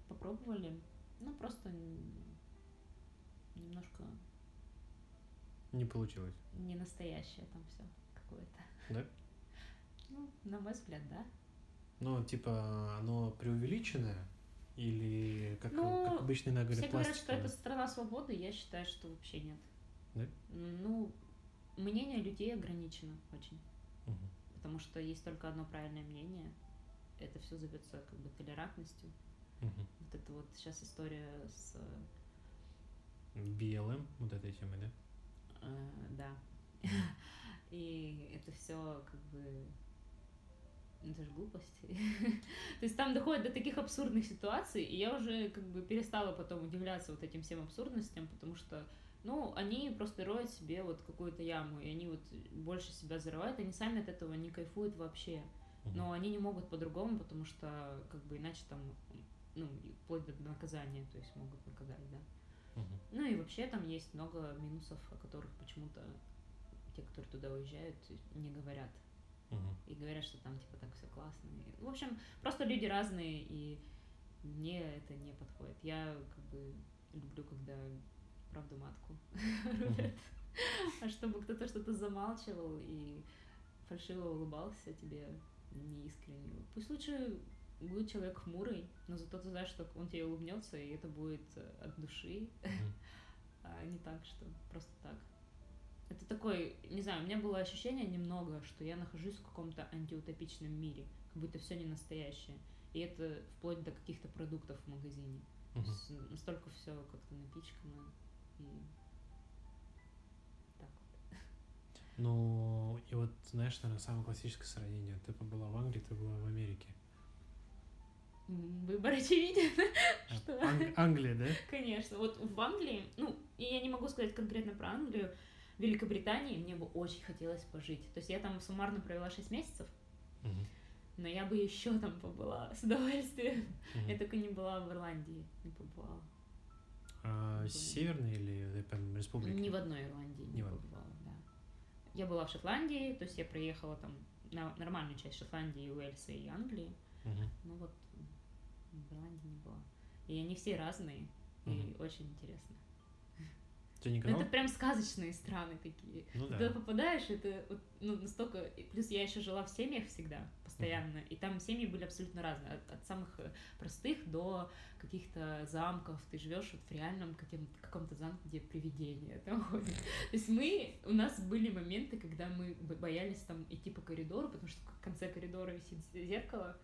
попробовали. Ну, просто немножко
Не получилось.
не настоящее там все какое-то.
Да?
Ну, на мой взгляд, да.
Ну, типа, оно преувеличенное? Или как,
Ну,
как обычно иногда
Все
говорят,
говорят, что это страна свободы, я считаю, что вообще нет.
Да?
Ну, мнение людей ограничено очень.
Мгм.
Потому что есть только одно правильное мнение. Это все зовется как бы толерантностью.
Мгм.
Вот это вот сейчас история с
BLM, вот этой темой, да?
Э, да. И это все как бы это же глупости. То есть там доходит до таких абсурдных ситуаций, и я уже как бы перестала потом удивляться вот этим всем абсурдностям, потому что, ну, они просто роют себе вот какую-то яму, и они вот больше себя зарывают, они сами от этого не кайфуют вообще. Но они не могут по-другому, потому что как бы иначе там, ну, вплоть до наказания, то есть могут наказать, да. Ну и вообще там есть много минусов, о которых почему-то те, которые туда уезжают, не говорят.
Мгм.
И говорят, что там типа так все классно. И, в общем, просто люди разные, и мне это не подходит. Я как бы люблю, когда правду матку рубят. А чтобы кто-то что-то замалчивал и фальшиво улыбался тебе неискренне. Пусть лучше будет человек хмурый, но зато ты знаешь, что он тебе улыбнется, и это будет от души, а не так, что просто так. Это такой, не знаю, у меня было ощущение немного, что я нахожусь в каком-то антиутопичном мире, как будто все не настоящее. И это вплоть до каких-то продуктов в магазине. Есть настолько все как-то напичкано и так вот.
Ну, и вот, знаешь, наверное, самое классическое сравнение. Ты побыла в Англии, ты была в Америке.
Выбор очевиден.
А,
Что?
Ан- Англия, да?
Конечно. Вот в Англии, ну, и я не могу сказать конкретно про Англию, в Великобритании мне бы очень хотелось пожить. То есть я там суммарно провела 6 месяцев,
Мгм.
но я бы еще там побыла с удовольствием.
Мгм.
Я только не была в Ирландии, не побывала.
А
Блин.
северные или прям республики?
Ни в одной Ирландии не
одной.
побывала, да. Я была в Шотландии, то есть я проехала там на нормальную часть Шотландии, Уэльса и Англии.
Мгм.
Ну вот в Ирландии не была. И они все разные, и
Мгм.
очень интересно.
Ты
Ну,
никогда?
это прям сказочные страны такие.
Ну да.
Туда попадаешь, это вот, ну, настолько... и Плюс я еще жила в семьях всегда, постоянно, и там семьи были абсолютно разные. От, от самых э, простых до каких-то замков. Ты живешь вот в реальном каком-то замке, где привидения там ходят. То есть мы... У нас были моменты, когда мы бо- боялись там идти по коридору, потому что в конце коридора висит зеркало,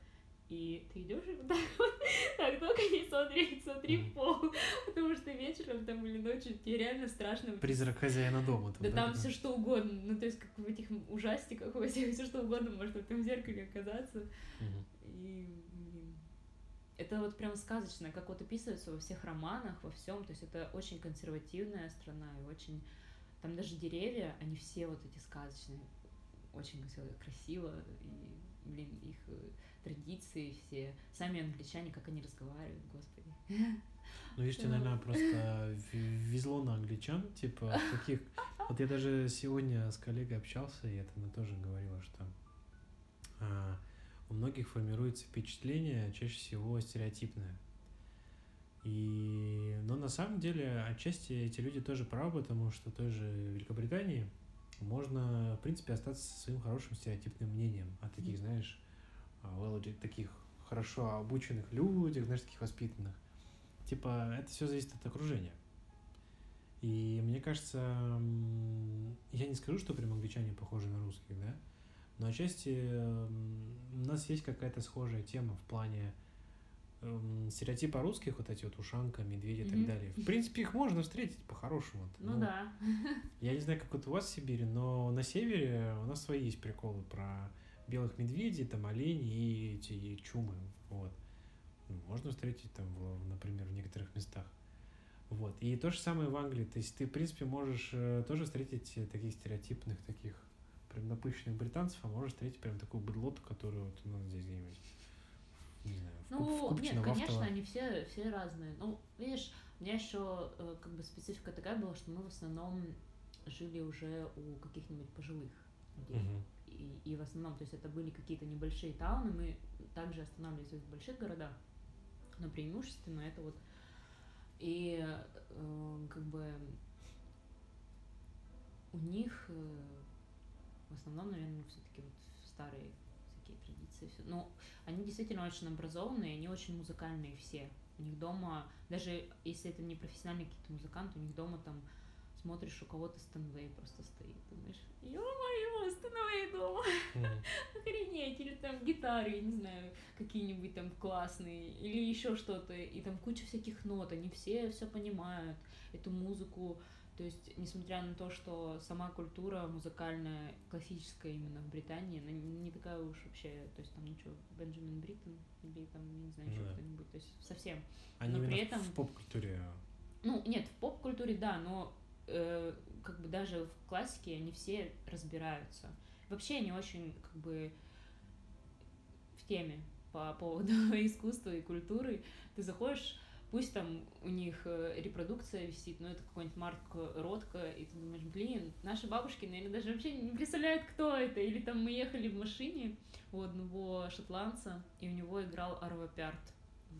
и ты идешь и вот так вот, так, только не смотри, смотри в пол, потому что вечером там или ночью тебе реально страшно.
Призрак хозяина дома.
Да там
такой?
все что угодно, ну то есть как в этих ужастиках, во всех все что угодно может в этом зеркале оказаться. И блин, это вот прям сказочно, как вот описывается во всех романах, во всем. То есть это очень консервативная страна и очень там даже деревья, они все вот эти сказочные, очень красиво и блин их э, традиции все, сами англичане, как они разговаривают, господи.
Ну, видишь, тебе, наверное, просто везло на англичан, типа, таких... Вот я даже сегодня с коллегой общался, и это она тоже говорила, что а, у многих формируется впечатление, чаще всего стереотипное. И, но на самом деле, отчасти эти люди тоже правы, потому что той же Великобритании можно, в принципе, остаться со своим хорошим стереотипным мнением о таких, знаешь, well, таких хорошо обученных людях, знаешь, таких воспитанных. Типа, это все зависит от окружения. И мне кажется, я не скажу, что прям англичане похожи на русских, да, но отчасти у нас есть какая-то схожая тема в плане стереотипа русских, вот эти вот ушанка, медведи и так
Мгм.
далее. В принципе, их можно встретить по-хорошему.
Ну, да.
Я не знаю, как вот у вас в Сибири, но на севере у нас свои есть приколы про белых медведей, там оленей и эти чумы. Вот. Ну, Можно встретить там, в- например, в некоторых местах. Вот. И то же самое в Англии. То есть ты, в принципе, можешь э, тоже встретить э, таких стереотипных, таких прям напыщенных британцев, а можешь встретить прям такую быдлоту, которую вот у нас здесь где-нибудь, не знаю, в, в
Ну,
Купчино,
нет,
в
конечно, они все, все разные. Ну, видишь, у меня еще как бы специфика такая была, что мы в основном жили уже у каких-нибудь пожилых людей.
Мгм.
И, и в основном, то есть это были какие-то небольшие тауны, мы также останавливались в больших городах, но преимущественно это вот и э, как бы у них э, в основном, наверное, все-таки вот старые всякие традиции. всё. Но они действительно очень образованные, они очень музыкальные все. У них дома, даже если это не профессиональные какие-то музыканты, у них дома там смотришь, у кого-то Стэнвей просто стоит. Думаешь, ё-моё, Стэнвей дома,
Мгм.
охренеть. Или там гитары, я не знаю, какие-нибудь там классные, или еще что-то. И там куча всяких нот, они все все понимают, эту музыку. То есть, несмотря на то, что сама культура музыкальная, классическая именно в Британии, она не такая уж вообще, то есть там ничего, Бенджамин Бриттон или там, я не знаю, еще
да.
кто-нибудь, то есть совсем.
Они
но при этом-
в поп-культуре.
Ну, нет, в поп-культуре, да, но э, как бы даже в классике они все разбираются. Вообще они очень как бы в теме по поводу искусства и культуры. Ты заходишь, пусть там у них э, репродукция висит, но это какой-нибудь Марк Ротко, и ты думаешь, блин, наши бабушки, наверное, даже вообще не представляют, кто это. Или там мы ехали в машине у одного шотландца, и у него играл Арва Пярт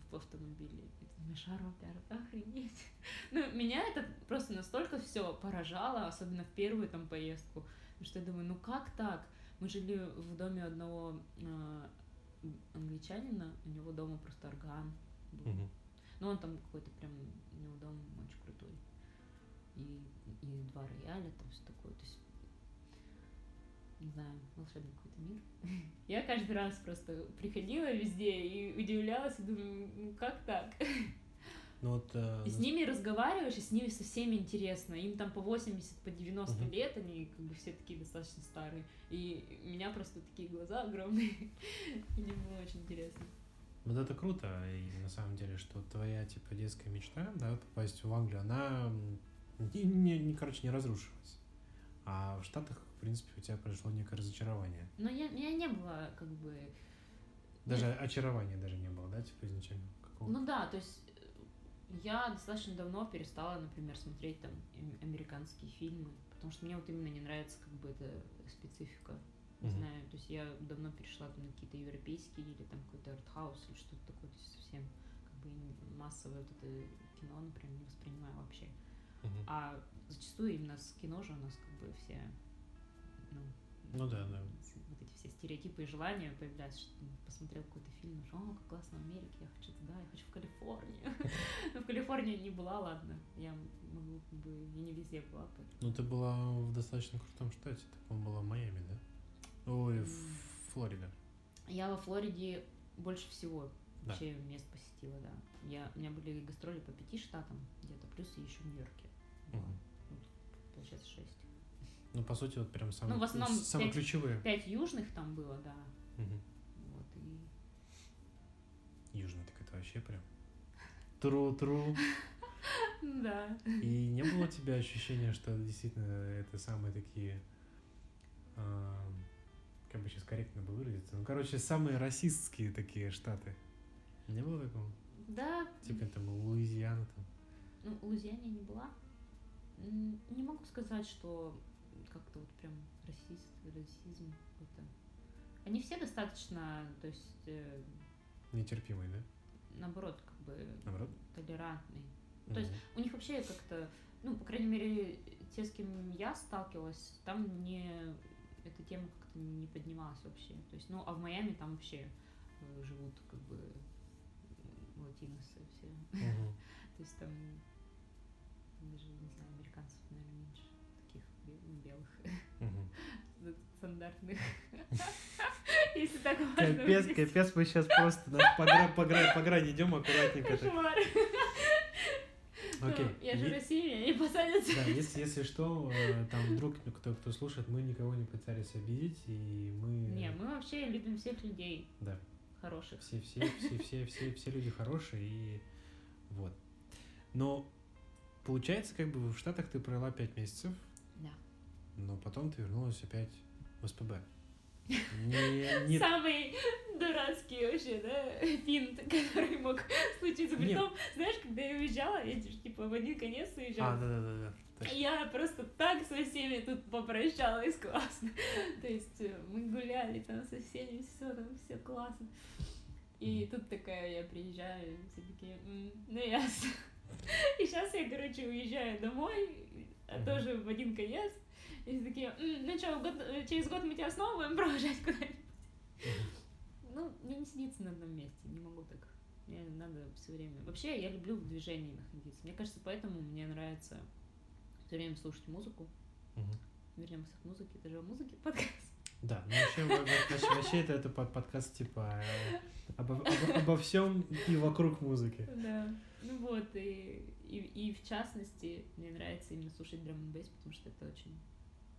в автомобиле. Думаешь, Арва Пярт, охренеть. Ну, меня это просто настолько все поражало, особенно в первую там поездку, что я думаю, ну как так? Мы жили в доме одного э, англичанина, у него дома просто орган был.
Мгм.
Ну, он там какой-то прям, у него дом очень крутой. И, и два рояля, там все такое. То есть, не знаю, волшебный какой-то мир. Я каждый раз просто приходила везде и удивлялась, и думаю, ну как так?
Ну вот... э,
с
нас-
ними разговариваешь, и с ними со всеми интересно. Им там по 80, по 90
Мгм.
лет, они как бы все такие достаточно старые. И у меня просто такие глаза огромные. Мне было очень интересно.
Вот это круто, и на самом деле, что твоя, типа, детская мечта, да, попасть в Англию, она, не, не- не, короче, не разрушилась. А в Штатах, принципе, у тебя произошло некое разочарование.
Но я, я не было как бы...
Даже очарования даже не было, да, типа, изначально? какого-то?
Ну да, то есть э, я достаточно давно перестала, например, смотреть там американские фильмы, потому что мне вот именно не нравится как бы эта специфика. Не
Мгм.
знаю, то есть я давно перешла там на какие-то европейские или там какой-то артхаус или что-то такое, то есть совсем как бы массовое вот это кино, например, не воспринимаю вообще.
Мгм.
А зачастую именно с кино же у нас как бы все, ну,
Ну да, да.
вот эти все стереотипы и желания появляются, что посмотрел какой-то фильм, думаешь, о, как классно в Америке, я хочу туда, я хочу в Калифорнию. Но в Калифорнии не была, ладно, я могу, как бы, я не везде была.
Ну, ты была в достаточно крутом штате, ты, по-моему, была в Майами, да? Ой, в
М.
Флорида.
Я во Флориде больше всего вообще мест посетила, да. Я, у меня были гастроли по пяти штатам где-то, плюс и еще в Нью-Йорке. получается, шесть.
Ну, по сути, вот прям самые,
Ну, в основном
самые
пять-
ключевые.
Пять южных там было, да.
Мгм.
Вот, и
Южный, так это вообще прям тру-тру.
Да.
И не было у тебя ощущения, что действительно это самые такие Как бы сейчас корректно было выразиться. Ну, короче, самые расистские такие штаты. Не было такого?
Да,
Типа там Луизиана там.
ну, Луизиане не была. Не могу сказать, что как-то вот прям расист, расизм какой-то. Они все достаточно, то есть, э,
Нетерпимый, да?
наоборот, как бы
Наоборот?
толерантный. То есть у них вообще как-то, ну, по крайней мере, те, с кем я сталкивалась, там не эта тема как-то не поднималась вообще. То есть, ну, а в Майами там вообще э, живут как бы м, латиносы все.
Мгм.
То есть там даже, не знаю, стандартных. Если так можно
Капец, капец, мы сейчас просто по, гра- по, гра- по грани идем аккуратненько.
Кошмар.
Окей.
Ну, Я же Россия, меня не посадят.
Да, если, если что, э, там вдруг кто, кто слушает, мы никого не пытались обидеть, и мы...
Не, мы вообще любим всех людей
Да,
хороших.
все, все, все, все, все, все люди хорошие, и вот. Но получается, как бы в Штатах ты провела 5 месяцев,
Да.
но потом ты вернулась опять в СПБ. Не, не-
Самый дурацкий вообще, да, финт, который мог случиться.
Нет.
Притом, знаешь, когда я уезжала, я типа в один конец уезжала.
А, да-да-да. точно.
Я просто так со всеми тут попрощалась классно. То есть э, мы гуляли там со всеми, все там, все классно. И тут такая, я приезжаю, все такие, «М, ну ясно. И сейчас я, короче, уезжаю домой, а тоже в один конец. И все такие, «М, ну что, через год мы тебя снова будем провожать куда-нибудь. Ну, мне не сидится на одном месте, не могу так. Мне надо все время. Вообще, я люблю в движении находиться. Мне кажется, поэтому мне нравится все время слушать музыку.
Мгм.
Вернемся к музыке. Это же о музыке подкаст.
Да, ну вообще, во- во- вообще, вообще это, это под- подкаст типа э, обо, всем и вокруг музыки.
Да. Ну вот, и, и, и в частности, мне нравится именно слушать драм н потому что это очень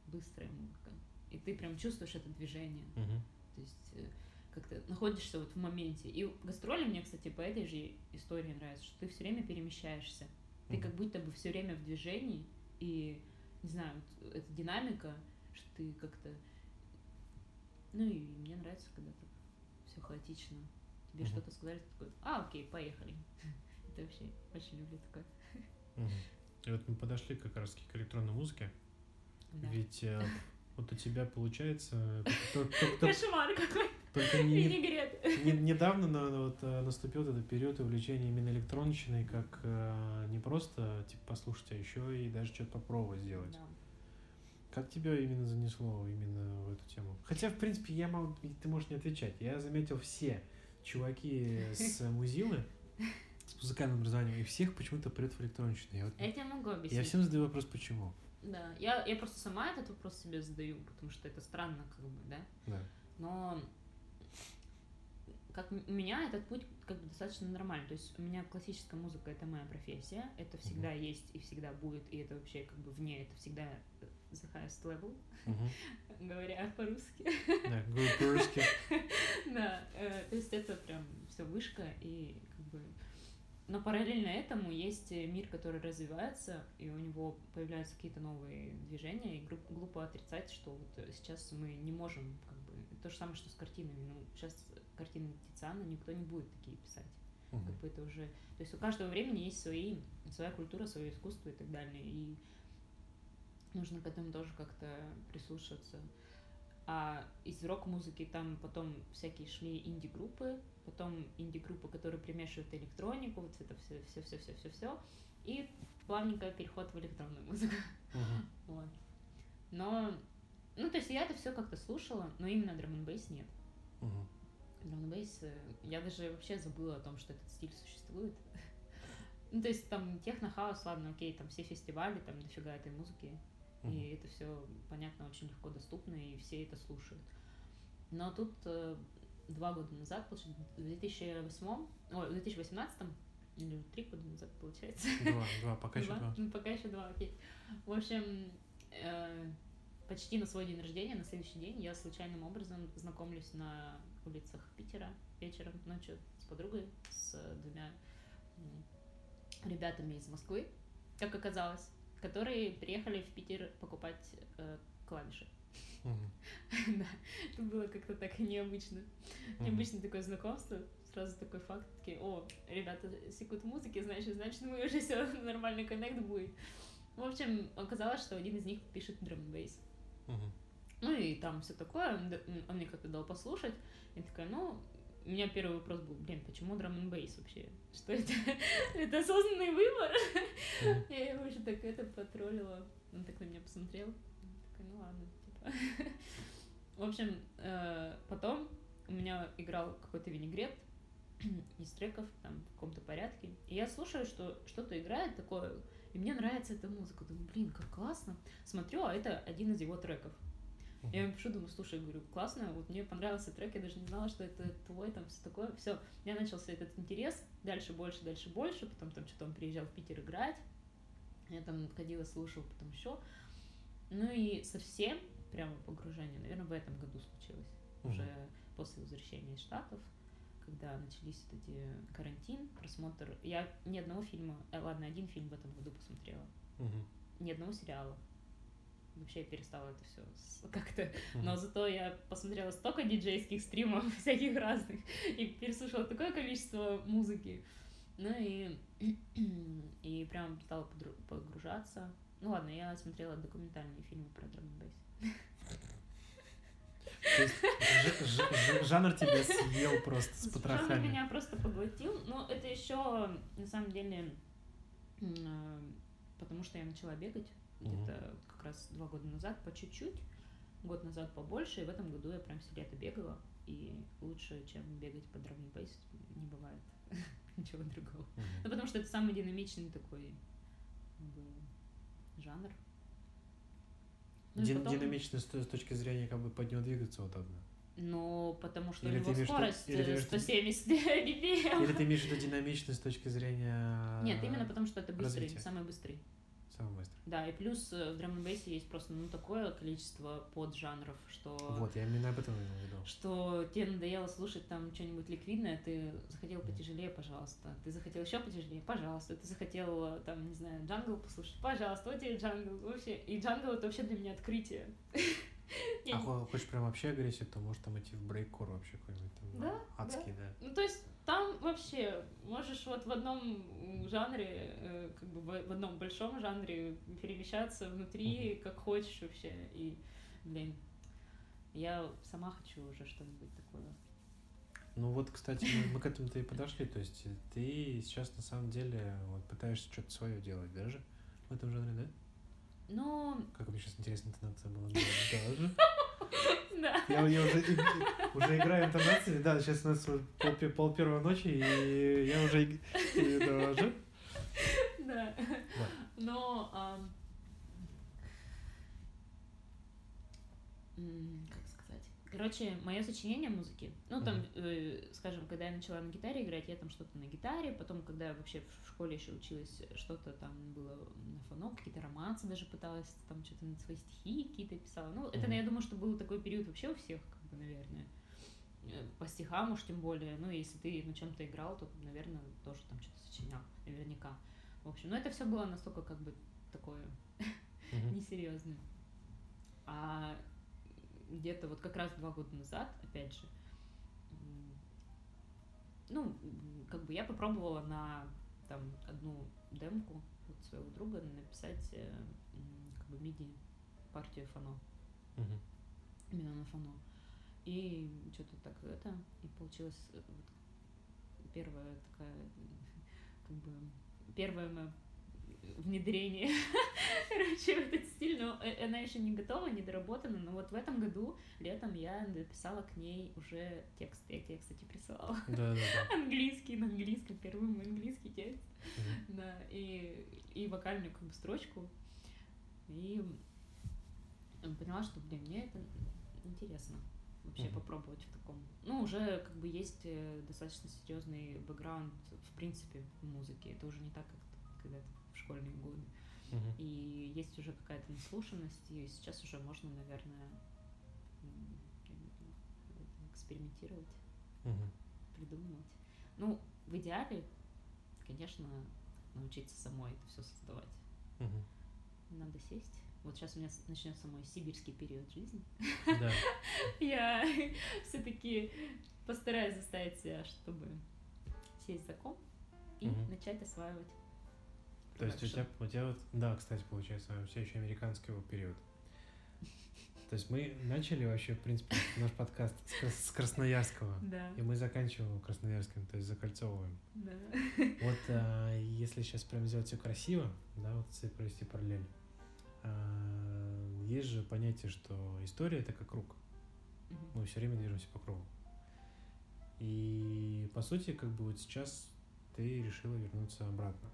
быстрая музыка. И ты прям чувствуешь это движение.
Мгм.
То есть э, как-то находишься вот в моменте. И гастроли мне, кстати, по этой же истории нравится, что ты все время перемещаешься. Ты как будто бы все время в движении, и, не знаю, вот эта динамика, что ты как-то... Ну и мне нравится, когда так все хаотично. Тебе
Мгм.
что-то сказали, ты такой, а, окей, поехали. Это вообще очень люблю такое.
И вот мы подошли как раз к электронной музыке.
Да.
Ведь э, вот у тебя получается то-
Кошмар какой,
только не-
винегрет.
не- недавно на- вот, э, наступил этот период увлечения именно электронщиной, как э, не просто типа послушать, а еще и даже что-то попробовать сделать.
Да.
Как тебя именно занесло именно в эту тему? Хотя, в принципе, я могу, ты можешь не отвечать. Я заметил все чуваки с музилы, с музыкальным образованием, и всех почему-то прет в электронщину. Я, вот-
тебе могу объяснить.
я всем задаю вопрос, почему.
Да, я, я просто сама этот вопрос себе задаю, потому что это странно, как бы, да.
Да.
Но как у меня этот путь как бы достаточно нормальный. То есть у меня классическая музыка это моя профессия, это всегда есть и всегда будет, и это вообще как бы вне, это всегда the highest level,
Мгм.
говоря по-русски.
Да, говорю по-русски.
Да, э, то есть это прям все вышка и как бы... Но параллельно этому есть э, мир, который развивается, и у него появляются какие-то новые движения, и глупо отрицать, что вот э, сейчас мы не можем, как бы, то же самое, что с картинами. Ну, сейчас картины Тициана никто не будет такие писать.
Мгм.
Как бы это уже... То есть у каждого времени есть свои, своя культура, свое искусство и так далее, и нужно к этому тоже как-то прислушиваться. А из рок-музыки там потом всякие шли инди-группы, потом инди-группы, которые примешивают электронику, вот это все, все, все, все, все, все, и плавненько переход в электронную музыку.
Мгм.
Вот. Но, ну, то есть я это все как-то слушала, но именно драм н нет. Драм н я даже вообще забыла о том, что этот стиль существует. Ну, то есть там техно-хаус, ладно, окей, там все фестивали, там дофига этой музыки, И это все, понятно, очень легко доступно, и все это слушают. Но тут э, два года назад, получается, в 2008, ой, в 2018, или три года назад, получается,
Два, два, пока еще
Два? Ну, пока еще два, окей. В общем, э, почти на свой день рождения, на следующий день, я случайным образом знакомлюсь на улицах Питера вечером, ночью с подругой, с двумя ребятами из Москвы, как оказалось, которые приехали в Питер покупать э, клавиши.
Мгм.
Да, это было как-то так необычно.
Мгм.
Необычное такое знакомство. Сразу такой факт, такие, о, ребята секут музыки, значит, значит, мы уже все нормальный коннект будет. В общем, оказалось, что один из них пишет драм бейс
Мгм.
Ну и там все такое, он, он мне как-то дал послушать. Я такая, ну, у меня первый вопрос был, блин, почему драм н бейс вообще? Что это? это осознанный выбор? Я его уже так это потроллила. Он так на меня посмотрел. Такой, ну ладно, типа. В общем, э, потом у меня играл какой-то винегрет из треков там в каком-то порядке. И я слушаю, что что-то играет такое, и мне нравится эта музыка. Думаю, блин, как классно. Смотрю, а это один из его треков. Я ему пишу, думаю, слушай, говорю, классно, вот мне понравился трек, я даже не знала, что это твой, там все такое. Все, у меня начался этот интерес, дальше больше, дальше больше, потом там что-то он приезжал в Питер играть, я там ходила, слушала, потом еще. Ну и совсем прямо погружение, наверное, в этом году случилось,
Мгм.
уже после возвращения из Штатов, когда начались вот эти карантин, просмотр. Я ни одного фильма, э, ладно, один фильм в этом году посмотрела,
Мгм.
ни одного сериала. Вообще я перестала это все как-то но зато я посмотрела столько диджейских стримов всяких разных и переслушала такое количество музыки. Ну и, и прям стала погружаться. Ну ладно, я смотрела документальные фильмы про драм
жанр тебя съел просто с
Жанр
потрохами.
меня просто поглотил. Но это еще на самом деле э, потому что я начала бегать Где-то как раз два года назад по чуть-чуть, год назад побольше, и в этом году я прям все лето бегала. И лучше, чем бегать по драм н бейс, не бывает ничего другого.
Мгм.
Ну, потому что это самый динамичный такой бы, жанр. Ну,
Дин-
потом-
Динамично с с точки зрения как бы под него двигаться вот так, да.
Ну, потому что
Или
у
ты
него
имеешь
скорость
или виду-
170 BPM.
Или ты имеешь в виду динамично с точки зрения...
Нет, именно потому что это быстрый,
развития.
самый быстрый.
Самый быстрый.
Да, и плюс э, в драм н бейсе есть просто ну такое количество поджанров, что
Вот, я именно об этом имел в виду.
что тебе надоело слушать там что-нибудь ликвидное, ты захотел потяжелее, пожалуйста. Ты захотел еще потяжелее, пожалуйста. Ты захотел э, там, не знаю, джангл послушать, пожалуйста, вот тебе джангл. Вообще. И джангл это вообще для меня открытие.
А хочешь прям вообще агрессию, то можешь там идти в брейккор вообще какой-нибудь там адский, да.
Ну, то есть вообще можешь вот в одном жанре, э, как бы в одном большом жанре перемещаться внутри, как хочешь вообще. И, блин, я сама хочу уже что-нибудь такое.
Ну вот, кстати, мы, мы к этому-то и подошли. То есть э, ты сейчас на самом деле вот, пытаешься что-то свое делать даже в этом жанре, да?
Но,
Как мне сейчас интересно интонация была. да, Даже.
да.
Я, я уже, уже играю интонации. Да, сейчас у нас пол, пол первой ночи, и я уже и.
Да. Но, ам, м, как сказать? Короче, мое сочинение музыки. Ну, там, э, скажем, когда я начала на гитаре играть, я там что-то на гитаре, потом, когда я вообще в школе еще училась, что-то там было на фоно, какие-то романсы даже пыталась, там что-то на свои стихи какие-то писала. Ну, это,
Мгм.
я думаю, что был такой период вообще у всех, как бы, наверное. Э, По стихам уж тем более. Ну, если ты на чем-то играл, то, наверное, тоже там что-то сочинял, наверняка. В общем, но это все было настолько как бы такое несерьезное. А где-то вот как раз два года назад, опять же, ну, как бы я попробовала на там одну демку вот своего друга написать э, как бы миди партию фано,
Мгм.
именно на фано. И что-то так это, и получилось э, вот первая такая, как бы, первое мое внедрение, короче, в этот стиль, но э- она еще не готова, не доработана, но вот в этом году, летом, я написала к ней уже текст, я тебе, кстати, присылала.
Да, да, да.
Английский, на английском, первый мой английский текст,
Мгм.
да, и, и вокальную как бы строчку, и поняла, что, блин, мне это интересно вообще
Мгм.
попробовать в таком. Ну, уже как бы есть э, достаточно серьезный бэкграунд, в принципе, в музыке. Это уже не так, как когда-то в школьные годы.
Мгм.
И есть уже какая-то наслушанность, и сейчас уже можно, наверное, экспериментировать,
Мгм.
придумывать. Ну, в идеале, конечно, научиться самой это все создавать.
Мгм.
Надо сесть вот сейчас у меня начнется мой сибирский период жизни,
Да.
я все-таки постараюсь заставить себя, чтобы сесть за ком и
Мгм.
начать осваивать.
То есть у тебя, у тебя вот, да, кстати, получается, все еще американский период. То есть мы начали вообще, в принципе, наш подкаст с, крас- с Красноярского,
Да,
и мы заканчиваем Красноярским, то есть закольцовываем.
да.
Вот а, если сейчас прям сделать все красиво, да, вот если провести параллель, а, есть же понятие, что история это как круг. Мы все время движемся по кругу. И по сути, как бы вот сейчас ты решила вернуться обратно.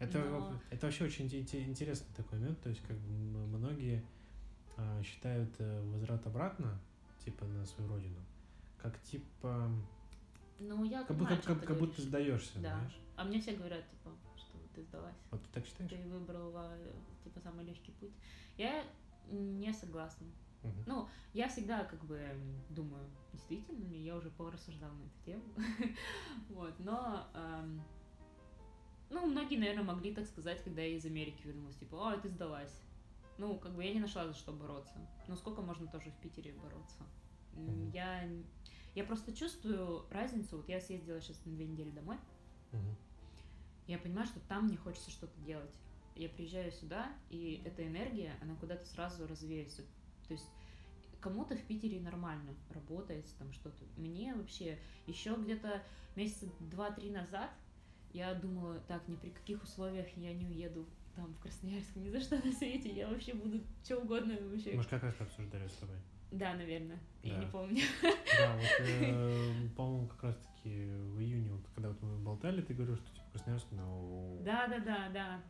Это,
Но-
это вообще очень инте- инте- интересный такой момент. То есть, как бы многие а, считают э, возврат обратно, типа на свою родину, как типа
Ну, я
как,
понимаю,
как,
ты
как будто сдаешься,
Да.
знаешь?
А мне все говорят, типа, что ты сдалась.
Вот ты так считаешь?
Ты выбрала, типа, самый легкий путь. Я не согласна.
Мгм.
Ну, я всегда как бы думаю, действительно ли, я уже порассуждала на эту тему. Вот, но... эм, Ну, многие, наверное, могли так сказать, когда я из Америки вернулась. Типа, а, ты сдалась. Ну, как бы я не нашла за что бороться. Ну, сколько можно тоже в Питере бороться?
Мгм.
Я, я просто чувствую разницу. Вот я съездила сейчас на две недели домой.
Мгм.
Я понимаю, что там мне хочется что-то делать. Я приезжаю сюда, и эта энергия, она куда-то сразу развеется. То есть кому-то в Питере нормально работает там что-то. Мне вообще еще где-то месяца два-три назад я думала, так, ни при каких условиях я не уеду там в Красноярск, ни за что на свете, я вообще буду что угодно вообще.
Мы же как раз обсуждали с тобой.
Да, наверное, я
Да.
не помню.
Да, вот, э, по-моему, как раз-таки в июне, вот, когда вот мы болтали, ты говорил, что типа Красноярск, ну...
Да, да, да, да.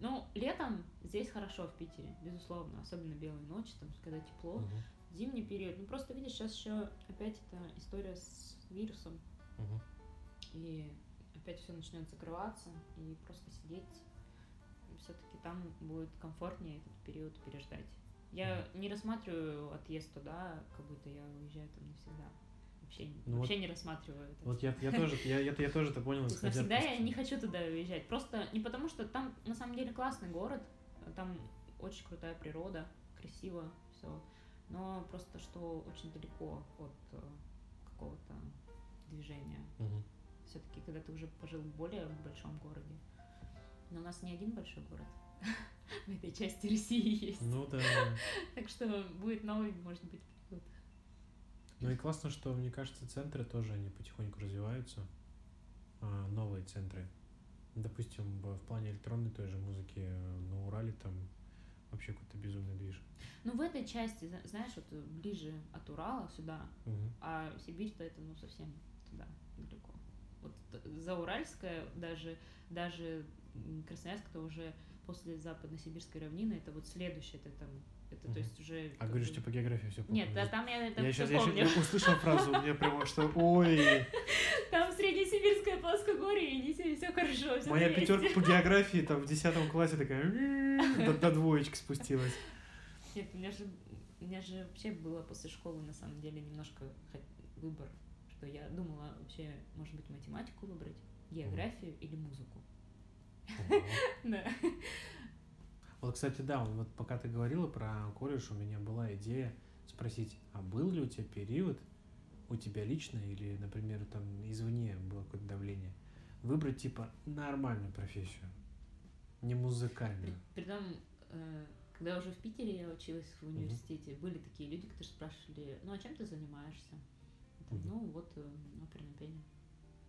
Ну, летом здесь хорошо в Питере, безусловно, особенно белые ночи, там, когда тепло.
Мгм,
Зимний период. Ну, просто видишь, сейчас еще опять эта история с вирусом,
мгм.
и опять все начнет закрываться, и просто сидеть все-таки там будет комфортнее этот период переждать. Я не рассматриваю отъезд туда, как будто я уезжаю там навсегда. Вообще,
Ну
вообще не рассматриваю это.
Вот я, я тоже, я, я, я тоже это понял.
Навсегда я не хочу туда уезжать. Просто не потому, что там на самом деле классный город, там очень крутая природа, красиво все, но просто что очень далеко от э, какого-то движения.
Мгм.
Все-таки, когда ты уже пожил в более большом городе. Но у нас не один большой город в этой части России есть.
Ну да.
Так что будет новый, может быть, период.
Ну и классно, что, мне кажется, центры тоже, они потихоньку развиваются. А, новые центры. Допустим, в, плане электронной той же музыки э, на Урале там вообще какой-то безумный движ.
Ну, в этой части, зна- знаешь, вот э, ближе от Урала сюда,
Мгм.
А Сибирь-то это, ну, совсем туда. Вот Зауральская, даже, даже Красноярск, это уже после западно-сибирской равнины, это вот следующее, это там, это то
Мгм.
есть уже...
А говоришь,
бы-
типа география все
Нет, да, там я это
я сейчас,
помню.
я услышал фразу, у меня прямо что, ой,
Там среднесибирское плоскогорье, и не все хорошо, все
моя пятерка по географии там в десятом классе такая до, до двоечки спустилась.
Нет, у меня же, у меня же вообще было после школы, на самом деле, немножко выбор, что я думала вообще, может быть, математику выбрать, географию или музыку. Да.
Вот, кстати, да, вот пока ты говорила про колледж, у меня была идея спросить, а был ли у тебя период, у тебя лично или, например, там извне было какое-то давление, выбрать типа нормальную профессию, не музыкальную.
Притом, э, когда уже в Питере я училась в университете, были такие люди, которые спрашивали, ну а чем ты занимаешься? Там, ну вот э, оперное пение.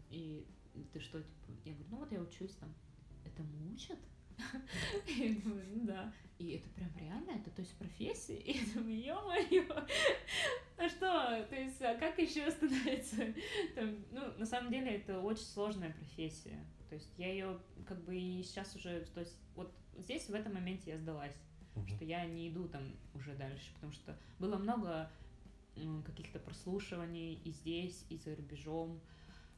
И ты что, типа, я говорю, ну вот я учусь там. Этому учат? Я думаю, ну да. И это прям реально, это то есть профессия? И я думаю, ё-моё, а что, то есть, а как еще становится? Там, ну, на самом деле, это очень сложная профессия. То есть я ее как бы и сейчас уже, то есть вот здесь в этом моменте я сдалась,
Мгм.
что я не иду там уже дальше, потому что было много каких-то прослушиваний и здесь, и за рубежом,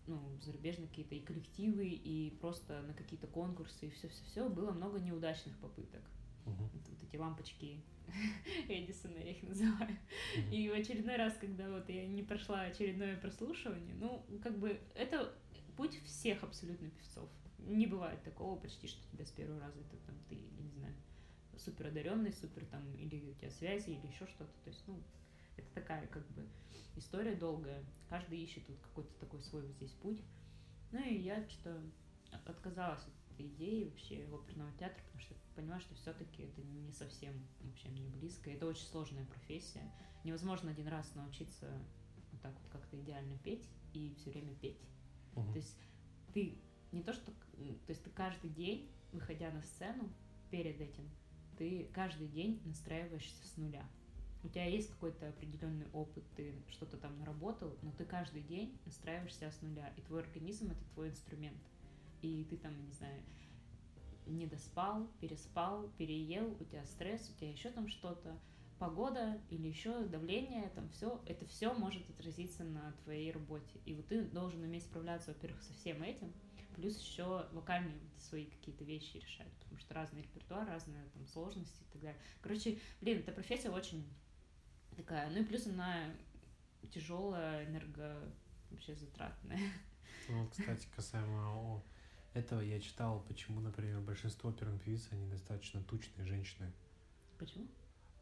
ну, зарубежные какие-то и коллективы, и просто на какие-то конкурсы, и все-все-все, было много неудачных попыток.
Мгм.
Вот, эти лампочки Эдисона, я их называю.
Мгм.
И в очередной раз, когда вот я не прошла очередное прослушивание, ну, как бы это путь всех абсолютно певцов. Не бывает такого почти, что тебя с первого раза это там ты, я не знаю, супер одаренный, супер там, или у тебя связи, или еще что-то. То есть, ну, это такая как бы история долгая. Каждый ищет вот какой-то такой свой вот здесь путь. Ну и я что-то отказалась от этой идеи вообще оперного театра, потому что поняла, что все-таки это не совсем вообще мне близко. Это очень сложная профессия. Невозможно один раз научиться вот так вот как-то идеально петь и все время петь.
Мгм.
То есть ты не то, что... То есть ты каждый день, выходя на сцену, перед этим, ты каждый день настраиваешься с нуля. У тебя есть какой-то определенный опыт, ты что-то там наработал, но ты каждый день настраиваешься с нуля, и твой организм это твой инструмент. И ты там, не знаю, не доспал, переспал, переел, у тебя стресс, у тебя еще там что-то, погода или еще давление, там все, это все может отразиться на твоей работе. И вот ты должен уметь справляться, во-первых, со всем этим, плюс еще вокальные свои какие-то вещи решать, потому что разный репертуар, разные там сложности и так далее. Короче, блин, эта профессия очень такая, ну и плюс она тяжелая, энерго вообще затратная.
Ну, вот, кстати, касаемо этого, я читал, почему, например, большинство оперных певиц, они достаточно тучные женщины.
Почему?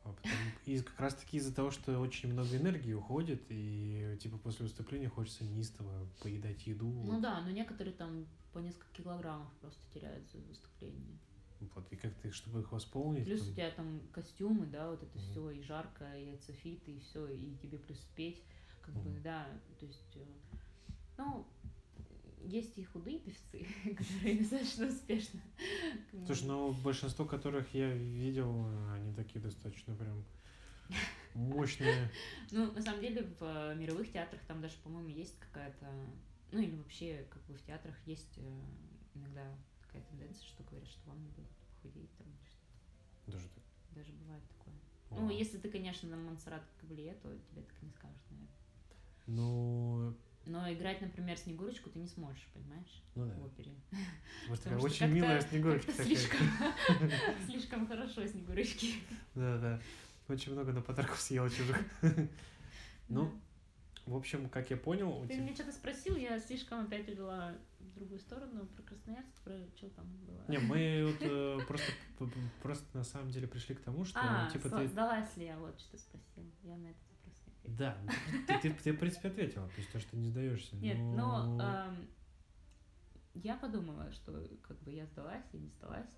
А потому- из, как раз таки из-за того, что очень много энергии уходит, и типа после выступления хочется неистово поедать еду.
Ну да, но некоторые там по несколько килограммов просто теряют за выступление.
Вот, и как-то, чтобы их восполнить.
Плюс
там-
у тебя там костюмы, да, вот это
Мгм.
все, и жарко, и ацефит, и все, и тебе плюс петь, как бы,
Мгм.
да, то есть, э, ну, есть и худые певцы, которые достаточно успешно. как бы,
Слушай, ну большинство которых я видел, они такие достаточно прям мощные.
Ну, на самом деле, в э, мировых театрах там даже, по-моему, есть какая-то, ну, или вообще, как бы в театрах есть э, иногда такая тенденция, что говорят, что вам надо похудеть там или что-то.
Даже так.
Даже бывает такое.
О.
Ну, если ты, конечно, на Монсеррат Каблие, то тебе так не скажут, наверное.
Ну,
Но играть, например, Снегурочку ты не сможешь, понимаешь,
ну да.
в опере.
Вот такая очень милая снегурочка такая.
слишком, слишком хорошо Снегурочки.
Да, да. Очень много на подарков съела чужих. Ну, в общем, как я понял,
Ты
тебя...
меня что-то спросил, я слишком опять увела в другую сторону, про Красноярск, про что там было.
Не, мы вот э, просто, просто на самом деле пришли к тому, что,
а,
типа, ты...
сдалась ли я, вот что спросил. Я на этот вопрос не ответила.
Да, ну, ты, ты, ты, в принципе, ответила, то есть то, что не сдаешься.
Нет, но
но...
я подумала, что как бы я сдалась и не сдалась.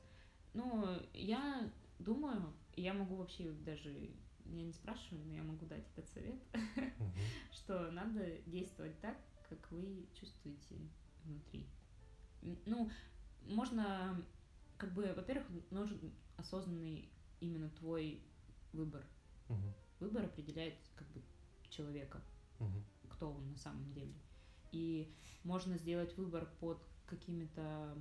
Ну, я думаю, я могу вообще даже, я не спрашиваю, но я могу дать этот совет, что надо действовать так, как вы чувствуете внутри. Ну, можно, как бы, во-первых, нужен осознанный именно твой выбор. Выбор определяет как бы человека, кто он на самом деле. И можно сделать выбор под какими-то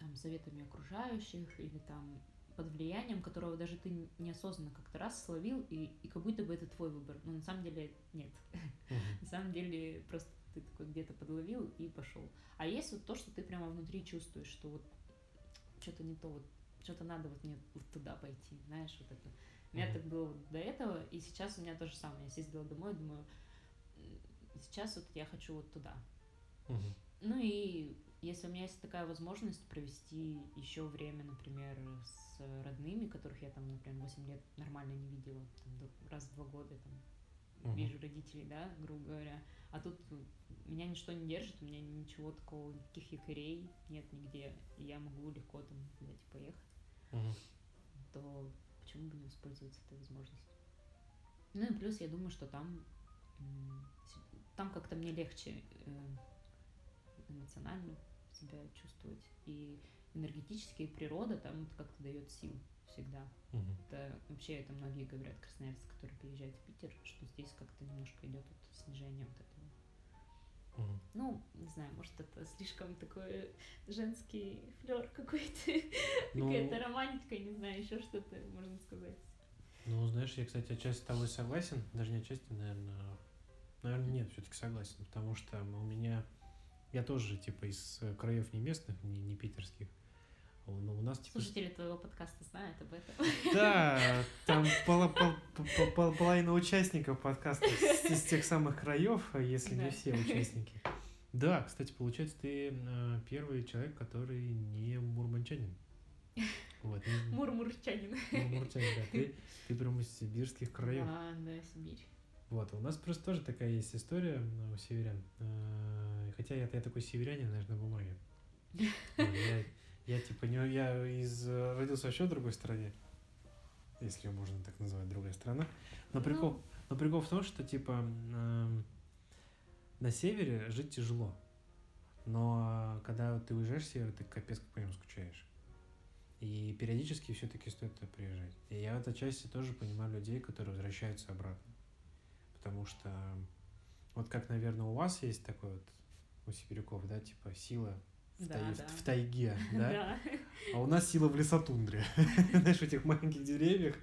там советами окружающих или там под влиянием, которого даже ты неосознанно как-то раз словил, и, и как будто бы это твой выбор. Но на самом деле нет. На самом деле просто ты такой где-то подловил и пошел. А есть вот то, что ты прямо внутри чувствуешь, что вот что-то не то, вот что-то надо вот мне вот туда пойти, знаешь, вот это. У меня так было вот до этого, и сейчас у меня то же самое. Я съездила домой, думаю, «М, сейчас вот я хочу вот туда. Ну и если у меня есть такая возможность провести еще время, например, с родными, которых я там, например, 8 лет нормально не видела, там, раз в два года там,
Мгм.
вижу родителей, да, грубо говоря. А тут меня ничто не держит, у меня ничего такого, никаких якорей нет нигде, и я могу легко там куда-то поехать,
Мгм.
то почему бы не воспользоваться этой возможностью? Ну и плюс я думаю, что там, там как-то мне легче э, эмоционально себя чувствовать. И энергетически, природа там как-то дает сил всегда.
Мгм.
Это вообще это многие говорят, красноярцы, которые приезжают в Питер, что здесь как-то немножко идет вот снижение вот этого.
Мгм.
Ну, не знаю, может, это слишком такой женский флер какой-то,
Ну,
какая-то романтика, не знаю, еще что-то можно сказать.
Ну, знаешь, я, кстати, отчасти с тобой согласен. Даже не отчасти, наверное. Наверное, нет, все-таки согласен. Потому что у меня. Я тоже, типа, из э, краев не местных, не, не питерских. А Но у нас, типа.
Слушатели твоего подкаста знают об этом.
Да, там пола- пол- пол- пол- половина участников подкаста с- из тех самых краев, если
Да.
не все участники. Да, кстати, получается, ты э, первый человек, который не мурманчанин. Вот. не-
Мурмурчанин.
ну, Муртянин, да. Ты, ты прям из сибирских краев.
Да, да, Сибирь.
Вот, у нас просто тоже такая есть история ну, у северян. Э, Хотя я, я такой северянин, знаешь, на бумаге. Я, я типа не я из родился вообще в другой стране, если ее можно так назвать, другая страна. Но
Ну.
прикол, но прикол в том, что типа эм, на севере жить тяжело. Но когда ты уезжаешь с севера, ты капец как по нему скучаешь. И периодически все-таки стоит туда приезжать. И я в этой части тоже понимаю людей, которые возвращаются обратно. Потому что вот как, наверное, у вас есть такой вот, у сибиряков, да, типа сила в,
Да,
тай-
да.
в тайге, да?
Да.
А у нас сила в лесотундре. Знаешь, в этих маленьких деревьях,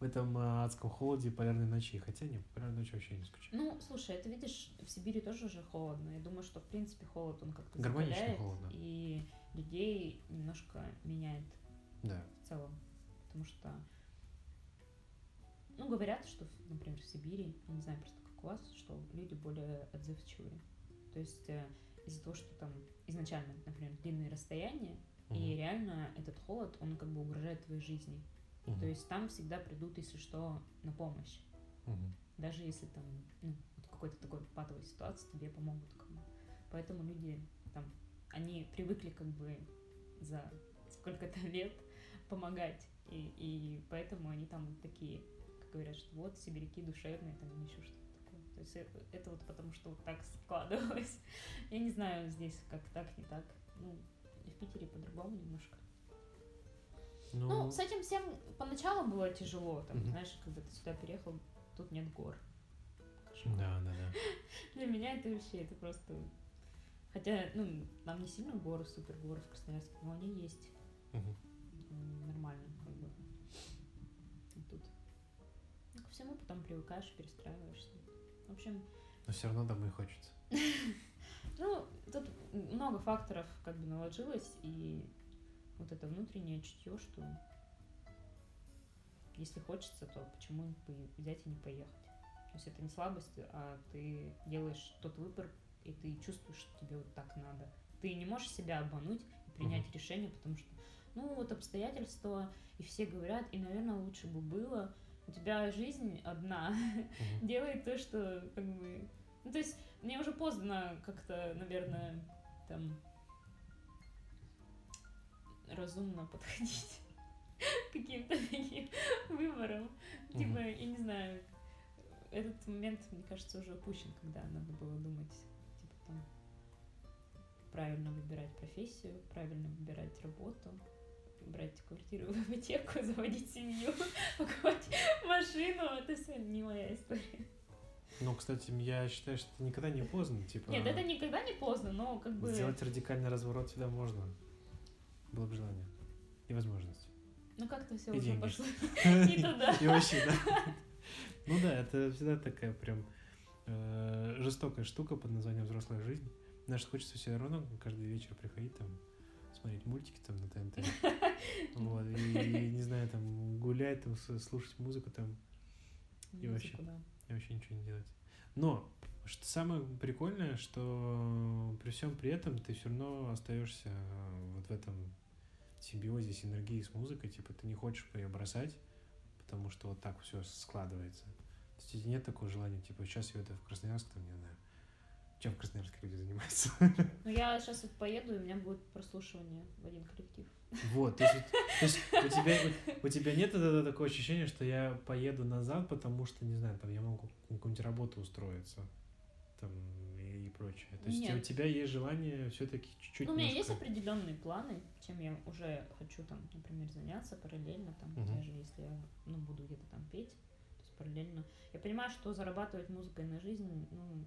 в этом а, адском холоде и полярной ночи. Хотя нет, полярной ночи вообще не скучаю.
Ну, слушай, это видишь, в Сибири тоже же холодно. Я думаю, что в принципе холод он как-то
Гармонично холодно.
и людей немножко меняет
Да.
в целом. Потому что, ну, говорят, что, например, в Сибири, я не знаю просто как у вас, что люди более отзывчивые. То есть э, из-за того, что там изначально, например, длинные расстояния, и
Мгм.
реально этот холод, он как бы угрожает твоей жизни.
Мгм.
То есть там всегда придут, если что, на помощь.
Мгм.
Даже если там, ну, вот какой-то такой патовой ситуации тебе помогут. Как бы. Поэтому люди там, они привыкли как бы за сколько-то лет помогать. И, и поэтому они там такие, говорят, что вот сибиряки душевные, там или еще что-то такое. То есть это, это вот потому что вот так складывалось. Я не знаю здесь как так, не так. Ну, и в Питере по-другому немножко. Ну,
Ну,
с этим всем поначалу было тяжело. Там,
Мгм.
знаешь, когда ты сюда переехал, тут нет гор. Кошмар.
да, да, да.
Для меня это вообще, это просто... Хотя, ну, нам не сильно горы, супер горы в Красноярске, но они есть.
Мгм.
Всему потом привыкаешь, перестраиваешься. В общем,
Но все равно домой хочется.
ну, тут много факторов как бы наложилось, и вот это внутреннее чутье, что если хочется, то почему бы взять и не поехать? То есть это не слабость, а ты делаешь тот выбор, и ты чувствуешь, что тебе вот так надо. Ты не можешь себя обмануть и принять
Мгм.
решение, потому что, ну, вот обстоятельства, и все говорят, и, наверное, лучше бы было. У тебя жизнь одна,
Мгм.
делай то, что как бы... Ну, то есть мне уже поздно как-то, наверное, там разумно подходить к каким-то таким выборам. Типа,
Мгм.
я не знаю, этот момент, мне кажется, уже упущен, когда надо было думать, типа, там, правильно выбирать профессию, правильно выбирать работу, брать квартиру в ипотеку, заводить семью, покупать машину. Это все не моя история.
Ну, кстати, я считаю, что это никогда не поздно. Типа,
Нет, это никогда не поздно, но как бы...
сделать радикальный разворот всегда можно. Было бы желание. И возможность.
Ну как-то все
И
уже
деньги.
пошло не туда.
И вообще, да. Ну да, это всегда такая прям э, жестокая штука под названием взрослая жизнь. Знаешь, хочется все равно каждый вечер приходить там, смотреть мультики там на ТНТ. Вот, и, не знаю, там, гулять, там, слушать музыку там, И вообще. И вообще ничего не делать. Но, что самое прикольное, что при всем при этом ты все равно остаешься э, вот в этом симбиозе, синергии с музыкой, типа ты не хочешь ее бросать, потому что вот так все складывается. То есть нет такого желания, типа, сейчас я это в Красноярск, там, не знаю, чем в Красноярске люди занимаются.
Ну я сейчас вот поеду, и у меня будет прослушивание в один коллектив.
Вот, то есть, то есть у, тебя, у, у тебя нет тогда такого ощущения, что я поеду назад, потому что, не знаю, там я могу на какую-нибудь работу устроиться там, и, и прочее. То есть у
Нет.
тебя есть желание все-таки чуть-чуть...
Ну, у меня есть определенные планы, чем я уже хочу там, например, заняться параллельно, там,
Мгм.
даже если я ну, буду где-то там петь, то есть параллельно. Я понимаю, что зарабатывать музыкой на жизнь, ну,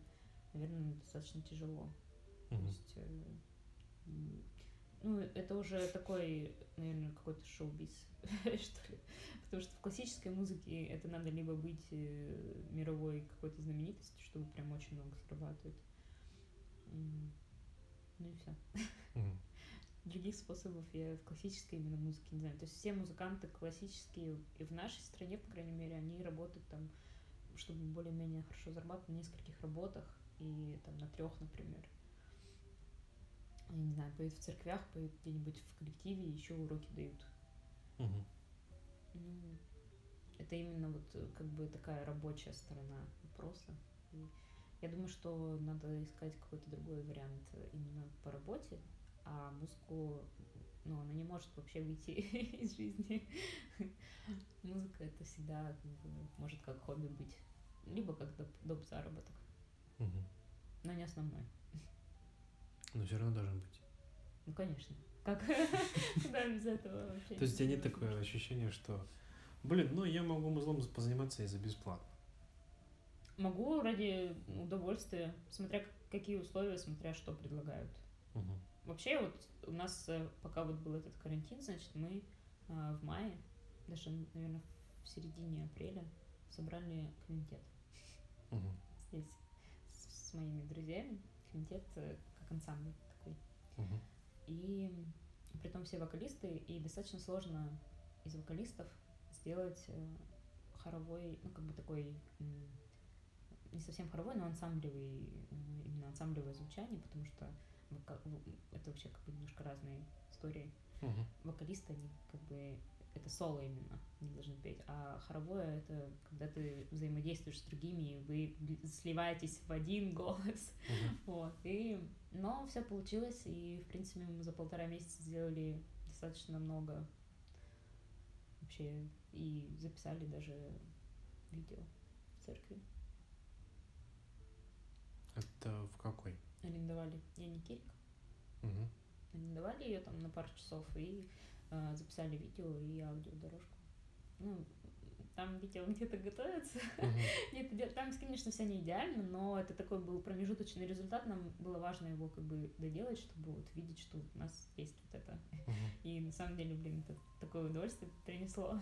наверное, достаточно тяжело. То
Мгм.
есть, э, ну, это уже такой, наверное, какой-то шоу-биз, что ли. Потому что в классической музыке это надо либо быть э, мировой какой-то знаменитостью, чтобы прям очень много зарабатывать. Ну и все. Других способов я в классической именно музыке не знаю. То есть все музыканты классические и в нашей стране, по крайней мере, они работают там, чтобы более-менее хорошо зарабатывать на нескольких работах и там на трех, например. Я не знаю, поют в церквях, поют где-нибудь в коллективе, еще уроки дают. Ну, это именно вот э, как бы такая рабочая сторона вопроса. И я думаю, что надо искать какой-то другой вариант э, именно по работе, а музыку, ну, она не может вообще выйти из жизни. Музыка это всегда как бы, может как хобби быть, либо как доп, доп заработок,
Мгм.
но не основной.
Но все равно должен быть.
Ну, конечно. Как? Куда без этого вообще?
То есть у тебя нет такое ощущение, что, блин, ну я могу музлом позаниматься и за бесплатно.
Могу ради удовольствия, смотря какие условия, смотря что предлагают.
Мгм.
Вообще вот у нас, э, пока вот был этот карантин, значит, мы э, в мае, даже, наверное, в середине апреля собрали комитет
Мгм.
здесь моими друзьями. Комитет э, как ансамбль такой.
Мгм.
И при том все вокалисты, и достаточно сложно из вокалистов сделать э, хоровой, ну, как бы такой, не совсем хоровой, но ансамблевый, м, именно ансамблевое звучание, потому что это вообще как бы немножко разные истории.
Мгм.
Вокалисты, они как бы это соло именно, не должны петь, а хоровое это когда ты взаимодействуешь с другими, и вы сливаетесь в один голос.
Мгм.
Вот, и, но все получилось, и, в принципе, мы за полтора месяца сделали достаточно много вообще, и записали даже видео в церкви.
Это в какой?
Арендовали Яне Кирик,
Мгм.
арендовали ее там на пару часов и записали видео и аудиодорожку. Ну, там видео где-то готовится. Нет, иде- там, конечно, все не идеально, но это такой был промежуточный результат. Нам было важно его как бы доделать, чтобы вот видеть, что у нас есть вот это.
Мгм.
И на самом деле, блин, это такое удовольствие принесло.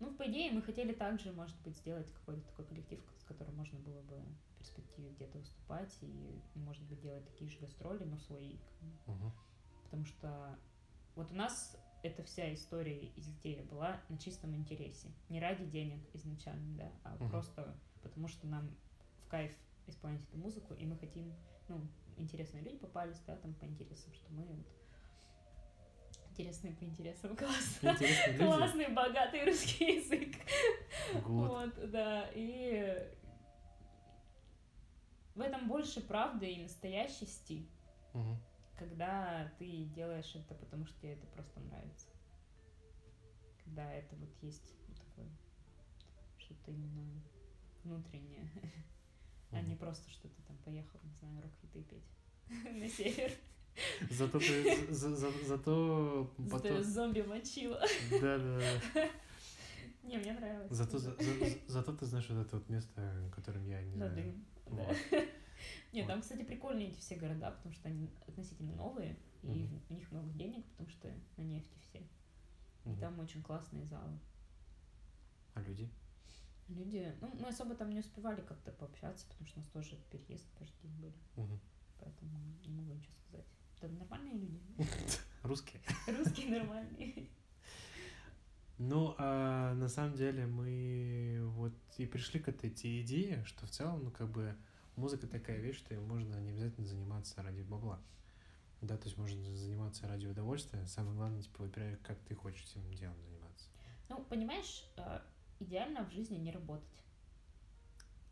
Ну, по идее, мы хотели также, может быть, сделать какой-то такой коллектив, с которым можно было бы в перспективе где-то выступать и, может быть, делать такие же гастроли, но свои.
Мгм.
Потому что вот у нас эта вся история из идеи была на чистом интересе. Не ради денег изначально, да, а
Мгм.
просто потому что нам в кайф исполнять эту музыку, и мы хотим, ну, интересные люди попались, да, там по интересам, что мы вот интересные по интересам,
люди.
Классный, богатый русский язык.
Гуд.
Вот, да, и в этом больше правды и настоящести,
Мгм.
Когда ты делаешь это, потому что тебе это просто нравится. Когда это вот есть вот такое что-то именно внутреннее, а не просто что ты там поехал, не знаю, рок-хиты петь на север.
Зато ты, за- за- зато
Зато
потом...
зомби мочила.
Да, да, да.
Не, мне нравилось.
Зато, за- за- зато ты знаешь вот это вот место, которым я не знаю.
Да. Нет, там, кстати, прикольные эти все города, потому что они относительно новые, и у них много денег, потому что на нефти все. И там очень классные залы.
А люди?
Люди, ну, мы особо там не успевали как-то пообщаться, потому что у нас тоже переезд день были, поэтому не могу ничего сказать. Это нормальные люди.
Русские.
Русские нормальные.
Ну, а на самом деле мы вот и пришли к этой те идее, что в целом, ну, как бы, музыка такая вещь, что ее можно не обязательно заниматься ради бабла. Да, то есть можно заниматься ради удовольствия. Самое главное, типа, выбирай, как ты хочешь этим делом заниматься.
Ну, понимаешь, э, идеально в жизни не работать.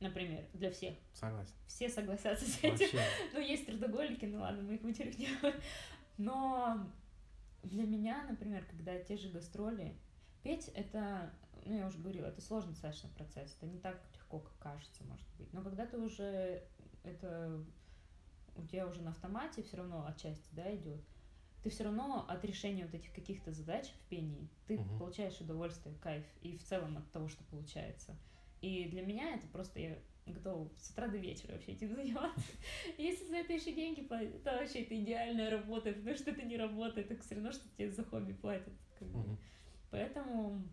Например, для всех.
Согласен.
Все согласятся с этим.
Вообще.
Ну, есть трудоголики, ну ладно, мы их вычеркнем. Но для меня, например, когда те же гастроли, петь это, ну, я уже говорила, это сложный достаточно процесс. Это не так легко, как кажется, может быть. Но когда ты уже это у тебя уже на автомате все равно отчасти, да, идет, ты все равно от решения вот этих каких-то задач в пении, ты
Мгм.
получаешь удовольствие, кайф, и в целом от того, что получается. И для меня это просто я готова с утра до вечера вообще этим заниматься. Если за это еще деньги платят, это вообще это идеальная работа, потому что это не работа, это все равно, что тебе за хобби платят. как бы.
Мгм.
Поэтому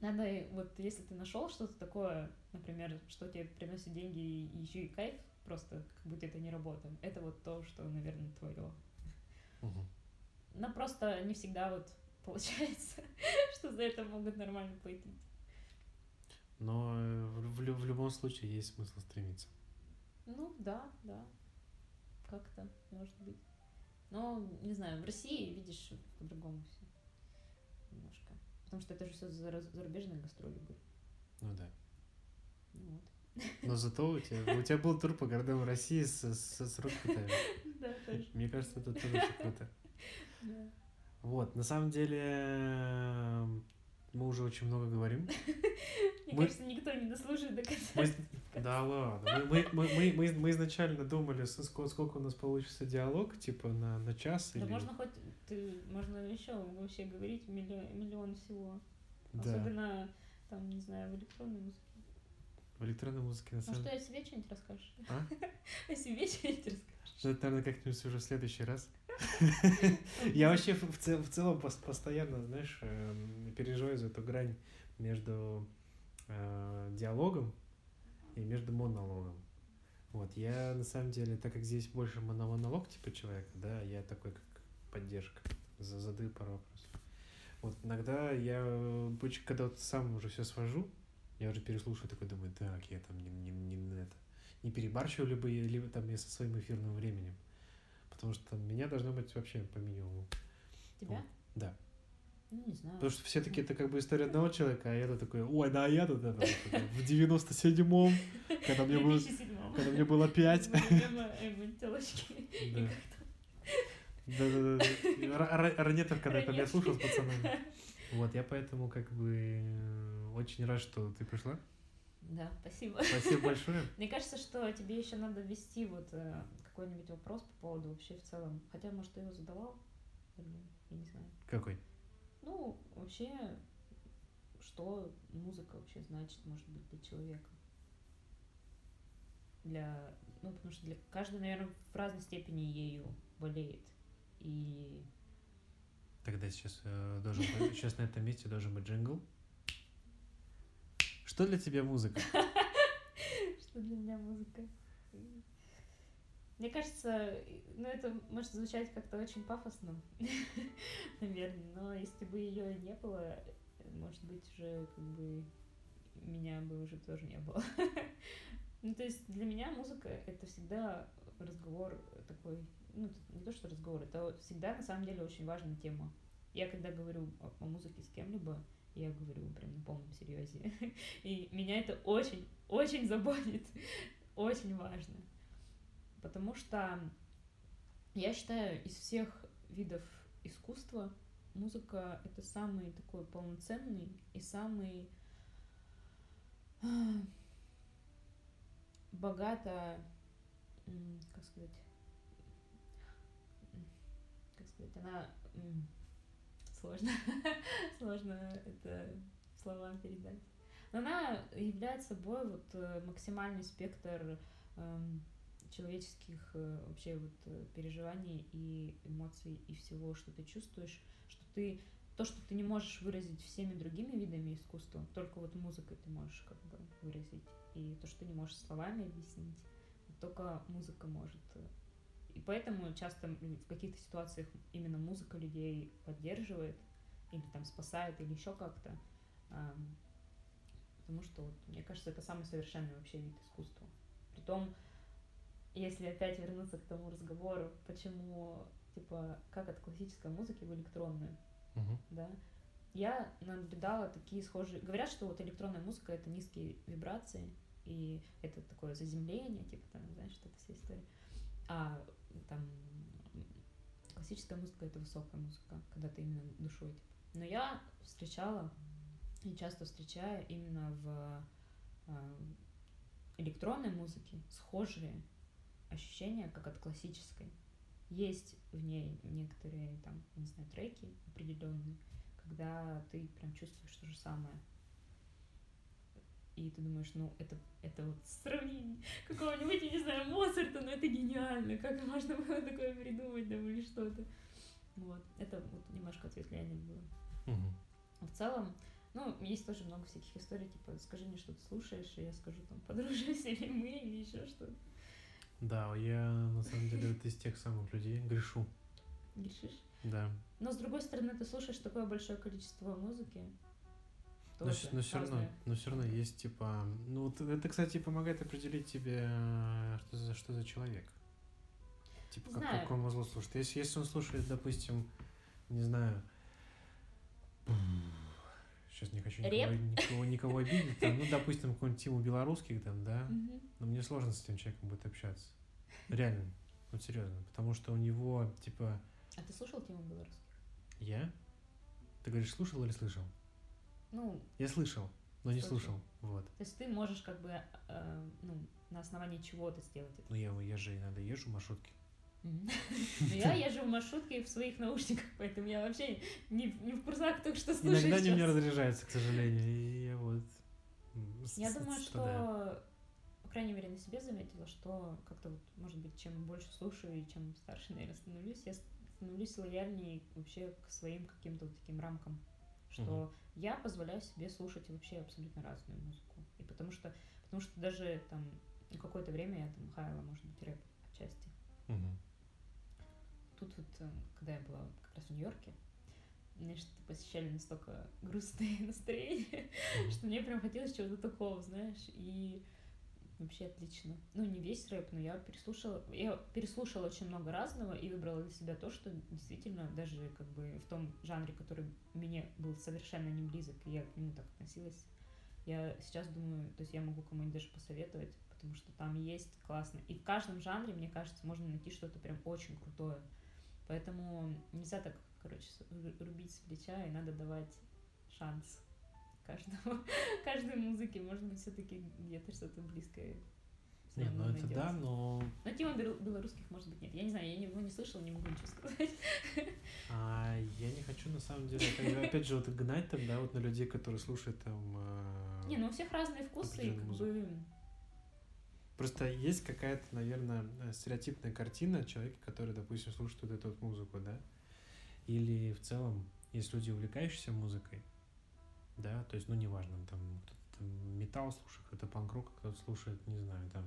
надо, вот если ты нашел что-то такое, например, что тебе приносит деньги и еще и кайф, просто как будто это не работа, это вот то, что, наверное, твое.
Мгм.
Но просто не всегда вот получается, что за это могут нормально платить.
Но э, в, в в любом случае есть смысл стремиться.
Ну, да, да. Как-то, может быть. Но, не знаю, в России, видишь, по-другому все. немножко. Потому что это же все зарубежные гастроли были.
Ну да.
Ну вот.
Но зато у тебя, у тебя был тур по городам России с, с, с рок-китами.
Да, точно.
Мне кажется, это тоже очень круто.
Да.
Вот, на самом деле, мы уже очень много говорим.
Мне кажется, никто не дослушает до конца.
Да ладно, мы, мы, мы, мы, мы изначально думали, сколько у нас получится диалог, типа на, на час
Да
или...
можно хоть, ты, можно еще вообще говорить миллион, миллион всего.
Да,
Особенно, там, не знаю, в электронной музыке.
В электронной музыке на
Ну
самом
что, о себе что-нибудь расскажешь?
А?
О себе что-нибудь расскажешь?
Ну, Это, наверное, как-нибудь уже в следующий раз. Я вообще в, в цел- в целом пос- постоянно, знаешь, эм, переживаю за эту грань между э, диалогом и между монологом. Вот, я на самом деле, так как здесь больше мономонолог типа человека, да, я такой как поддержка, за- задаю пару вопросов. Вот иногда я, э, когда вот сам уже все свожу, я уже переслушиваю, такой думаю, так, я там не, не, не на это, не перебарщиваю, либо, либо там я со своим эфирным временем. Потому что там меня должно быть вообще по минимуму.
Тебя?
Да.
Ну, не знаю.
Потому что все таки это как бы история одного человека, а я тут такой, ой, да, я тут это, вот это, в 97-м, когда мне было,
2007
когда мне было 5.
телочки.
Да. Да-да-да. Ранетов, когда когда я слушал с пацанами. Вот, я поэтому как бы э, очень рад, что ты пришла.
Да, спасибо.
Спасибо большое.
Мне кажется, что тебе еще надо ввести вот э, какой-нибудь вопрос по поводу вообще в целом. Хотя, может, ты его задавал? Я не знаю.
Какой?
Ну, вообще, что музыка вообще значит, может быть, для человека? Для, ну, потому что для каждый, наверное, в разной степени ею болеет. И
Тогда сейчас э, должен быть, сейчас на этом месте должен быть джингл. Что для тебя музыка?
что для меня музыка? Мне кажется, ну это может звучать как-то очень пафосно, наверное, но если бы ее не было, может быть, уже как бы меня бы уже тоже не было. Ну, то есть для меня музыка — это всегда разговор такой, ну, не то, что разговор, это всегда на самом деле очень важная тема. Я когда говорю о, о музыке с кем-либо, я говорю прям на полном серьезе. И меня это очень, очень заботит, очень важно. Потому что я считаю, из всех видов искусства музыка это самый такой полноценный и самый а, богато, как сказать, сказать, она сложно, сложно это словам передать. Но она является собой вот э, максимальный спектр эм, человеческих э, вообще вот э, переживаний и эмоций и всего, что ты чувствуешь, что ты то, что ты не можешь выразить всеми другими видами искусства, только вот музыкой ты можешь как бы выразить, и то, что ты не можешь словами объяснить, только музыка может. И поэтому часто в каких-то ситуациях именно музыка людей поддерживает или там спасает или еще как-то, потому что вот, мне кажется, это самый совершенный вообще вид искусства. Притом, если опять вернуться к тому разговору, почему, типа, как от классической музыки в электронную,
Мгм.
да, я наблюдала такие схожие... Говорят, что вот электронная музыка — это низкие вибрации, и это такое заземление, типа там, знаешь, что это вся история. А там классическая музыка — это высокая музыка, когда ты именно душой, типа. Но я встречала и часто встречаю именно в э, электронной музыке схожие ощущения, как от классической. Есть в ней некоторые там, не знаю, треки определенные, когда ты прям чувствуешь то же самое. И ты думаешь, ну, это, это вот сравнение какого-нибудь, я не знаю, Моцарта, но это гениально, как можно было такое придумать, да, или что-то. Вот, это вот немножко ответвление было. А в целом, ну, есть тоже много всяких историй, типа, скажи мне, что ты слушаешь, и я скажу, там, подружимся или мы, или еще что-то.
Да, я на самом деле вот из тех самых людей грешу.
Грешишь?
Да.
Но, с другой стороны, ты слушаешь такое большое количество музыки.
Но, с- но все равно, но все равно есть типа, ну вот это, кстати, помогает определить тебе, э, что за что за человек. Типа, как,
Знаю.
как он музло слушает. Если, если он слушает, допустим, не знаю, Сейчас не хочу никого, никого, никого обидеть. Там, ну, допустим, какую-нибудь тему белорусских там, да.
Мгм.
Но мне сложно с этим человеком будет общаться. Реально. Вот серьезно. Потому что у него, типа,
А ты слушал тему белорусских?
я? Ты говоришь, слушал или слышал?
Ну,
Я слышал, но не
Слышал.
слушал. Вот.
то есть ты можешь как бы, э, ну, на основании чего-то сделать это.
Ну, я, я же иногда езжу в маршрутке.
Но Я езжу в маршрутке в своих наушниках, поэтому я вообще не, в- не курсах только что слушаю
Иногда они у меня разряжаются, к сожалению. И я вот...
Я думаю, что, по крайней мере, на себе заметила, что как-то вот, может быть, чем больше слушаю и чем старше, наверное, становлюсь, я становлюсь лояльнее вообще к своим каким-то вот таким рамкам, что я позволяю себе слушать вообще абсолютно разную музыку. И потому что, потому что даже там какое-то время я там хаяла, может быть, рэп отчасти.
Мгм.
Тут вот, э, когда я была как раз в Нью-Йорке, меня что-то посещали настолько грустные настроения, что мне прям хотелось чего-то такого, знаешь, и вообще отлично. Ну, не весь рэп, но я переслушала, я переслушала очень много разного и выбрала для себя то, что действительно даже как бы в том жанре, который мне был совершенно не близок, и я к нему так относилась. Я сейчас думаю, то есть я могу кому-нибудь даже посоветовать, потому что там есть классно. И в каждом жанре, мне кажется, можно найти что-то прям очень крутое. Поэтому нельзя так, короче, рубить с плеча, и надо давать шанс каждому, каждой музыке. Может быть, все-таки где-то что-то близкое.
Не, ну это да, но
Но тема бел- белорусских, может быть, нет. Я не знаю, я его не слышала, не могу ничего сказать.
а, я не хочу на самом деле, опять- же, вот гнать тогда вот на людей, которые слушают там... а,
Не, ну у всех разные вкусы, и как бы...
Просто есть какая-то, наверное, э, стереотипная картина человека, который, допустим, слушает вот эту вот музыку, да? Или в целом есть люди, увлекающиеся музыкой, да, то есть, ну, неважно, там, металл слушает, кто-то панк-рок, кто-то слушает, не знаю, там,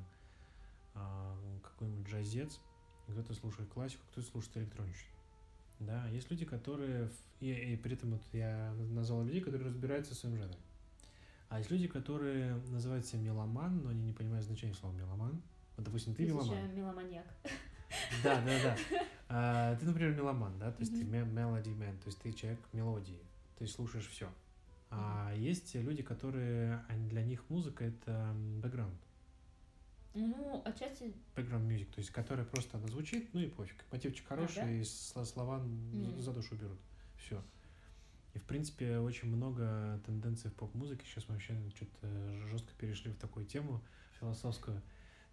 а, какой-нибудь джазец, кто-то слушает классику, кто-то слушает электронщину. Да, есть люди, которые... И, и при этом вот я назвал людей, которые разбираются в своем жанре. А есть люди, которые называют себя меломан, но они не понимают значения слова меломан. Вот, допустим, ты меломан.
еще меломаньяк.
Да, да, да. А, ты, например, меломан, да, то есть ты
Мгм.
ме- melody man, то есть ты человек мелодии, ты слушаешь все. А есть люди, которые, для них музыка это бэкграунд,
Ну, отчасти,
background music, то есть которая просто она звучит, ну и пофиг. Мотивчик хороший,
да?
и сло- слова
Мгм.
за душу берут. Все. И, в принципе, очень много тенденций в поп-музыке. Сейчас мы вообще что-то жестко перешли в такую тему философскую.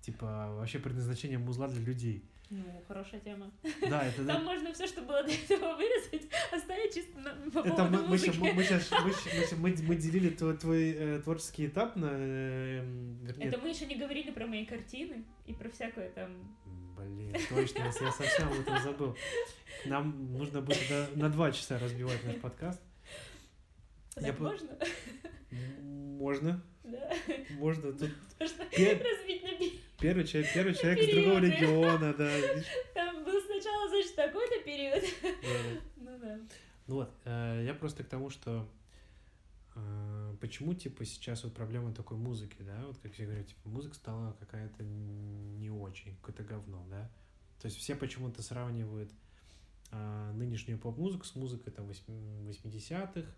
Типа, вообще предназначение музла для людей.
ну, хорошая тема.
Да, это...
Там можно все, что было до этого вырезать, оставить чисто на, по
Это
поводу
мы, мы, мы, щас- мы щас- мы мы- делили твой, твой, э, творческий этап на... э, вернее,
Это мы еще не говорили про мои картины и про всякое там...
Блин, точно, я совсем об этом забыл. Нам нужно будет это на два часа разбивать наш подкаст. Я
Так
по-
можно?
Можно,
Да.
можно. Тут
Можно разбить на
первый человек, первый человек из другого региона, да.
Там был сначала, значит, такой-то период.
Да.
Ну да.
Ну вот, э, я просто к тому, что э, почему, типа, сейчас вот проблема такой музыки, да, вот как все говорят, типа, музыка стала какая-то не очень, какое-то говно, да. То есть все почему-то сравнивают а, нынешнюю поп-музыку с музыкой там восьми- 80-х,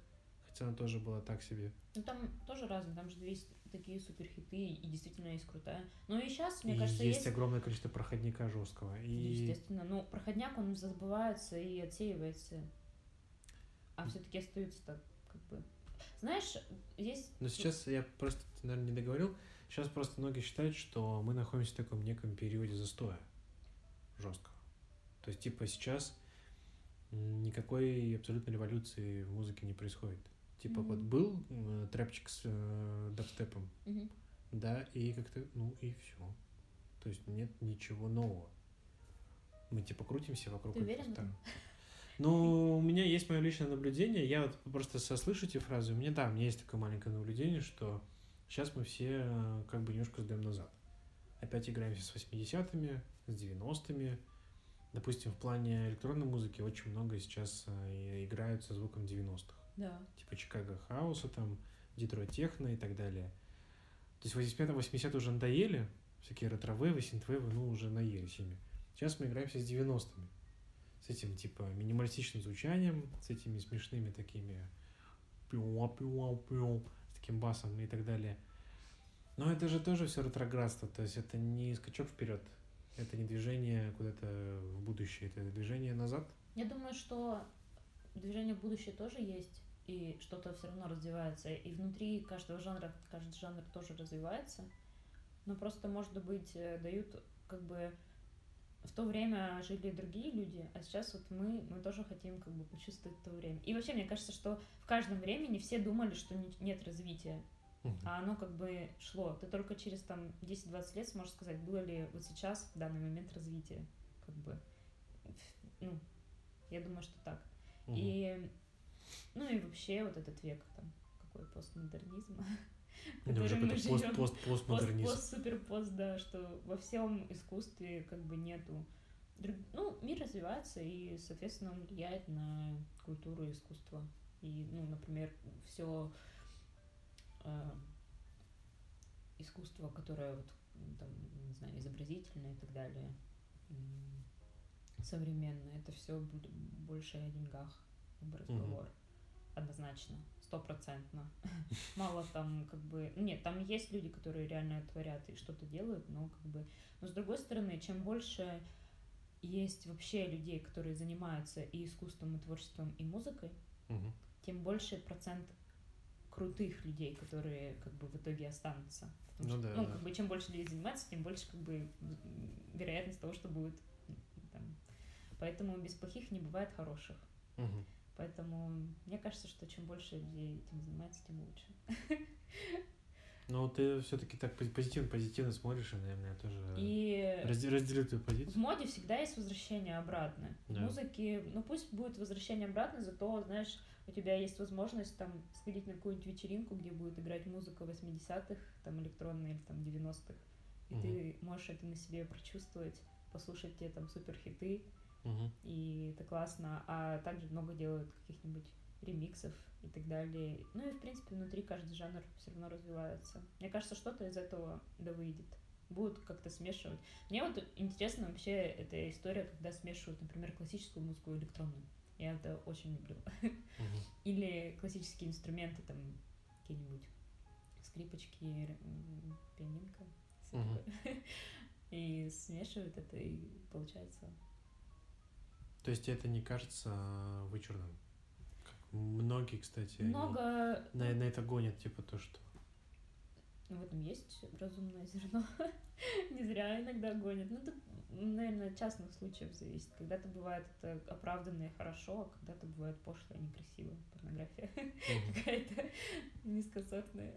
она тоже была так себе.
Ну там тоже разные, там же есть такие суперхиты, и действительно есть крутая. Но и сейчас, мне
И
кажется,
есть,
есть...
огромное количество проходника жесткого. И
Естественно, ну, проходняк, он забывается и отсеивается. А все-таки остаются так, как бы... Знаешь, есть...
Но сейчас я просто, наверное, не договорил. Сейчас просто многие считают, что мы находимся в таком неком периоде застоя жесткого. То есть, типа, сейчас никакой абсолютно революции в музыке не происходит. Типа, вот
Мгм.
был э, трэпчик с э, дабстепом,
Мгм.
да, и как-то, ну и все. То есть нет ничего нового. Мы типа крутимся вокруг
Ты уверен
старого. Ну, у меня есть мое личное наблюдение. Я вот просто сослышу эти фразы. У меня, да, у меня есть такое маленькое наблюдение, что сейчас мы все э, как бы немножко сдаем назад. Опять играемся с 80-ми, с 90-ми. Допустим, в плане электронной музыки очень много сейчас э, играют со звуком 90-х.
Да.
Типа Чикаго Хауса, там, Детройт Техно и так далее. То есть 85 80 уже надоели, всякие ретро-вейвы, синт-вейвы, ну, уже наелись ими. Сейчас мы играемся с 90-ми. С этим, типа, минималистичным звучанием, с этими смешными такими с таким басом и так далее. Но это же тоже все ретроградство, то есть это не скачок вперед, это не движение куда-то в будущее, это движение назад.
Я думаю, что движение в будущее тоже есть, и что-то все равно развивается. И внутри каждого жанра, каждый жанр тоже развивается. Но просто, может быть, э, дают как бы в то время жили другие люди, а сейчас вот мы, мы тоже хотим как бы почувствовать то время. И вообще, мне кажется, что в каждом времени все думали, что не- нет развития, а оно как бы шло. Ты только через там 10-20 лет сможешь сказать, было ли вот сейчас, в данный момент развития. Как бы, ну, я думаю, что так.
Мгм.
И, ну и вообще вот этот век, там, какой постмодернизм.
Это уже какой-то пост, пост,
Пост,
постмодернизм.
пост, супер пост, да, что во всем искусстве как бы нету. Ну, мир развивается и, соответственно, он влияет на культуру и искусство. И, ну, например, все искусство, которое вот, там, не знаю, изобразительное и так далее, современное, это все больше о деньгах разговор. Однозначно, стопроцентно. Мало там как бы... Нет, там есть люди, которые реально творят и что-то делают, но как бы... Но с другой стороны, чем больше есть вообще людей, которые занимаются и искусством, и творчеством, и музыкой,
Мгм.
тем больше процент крутых людей, которые как бы в итоге останутся. Потому
Ну
что,
да,
ну,
да.
как бы чем больше людей занимается, тем больше как бы вероятность того, что будет там. Поэтому без плохих не бывает хороших.
Мгм.
Поэтому мне кажется, что чем больше людей этим занимается, тем лучше.
Но ты все-таки так пози- позитивно, позитивно смотришь, и, наверное, тоже
И
разде- разделю твою
в
позицию.
моде всегда есть возвращение обратно. В
Да.
музыке, ну пусть будет возвращение обратно, зато, знаешь, у тебя есть возможность там сходить на какую-нибудь вечеринку, где будет играть музыка 80-х, там электронная или там 90-х. И
Мгм.
ты можешь это на себе прочувствовать, послушать те там супер и это классно. А также много делают каких-нибудь ремиксов и так далее. Ну и, в принципе, внутри каждый жанр все равно развивается. Мне кажется, что-то из этого да выйдет. Будут как-то смешивать. Мне вот интересно вообще эта история, когда смешивают, например, классическую музыку и электронную. Я это очень люблю.
Мгм.
Или классические инструменты, там, какие-нибудь скрипочки, пианинка. такое. И смешивают это, и получается
То есть это не кажется вычурным? Как многие, кстати, они
много
на, на это гонят, типа то, что...
Ну, в этом есть разумное зерно. Не зря иногда гонят. Ну, тут, наверное, от частных случаев зависит. Когда-то бывает это оправданно и хорошо, а когда-то бывает пошло и некрасиво. Порнография какая-то низкосортная.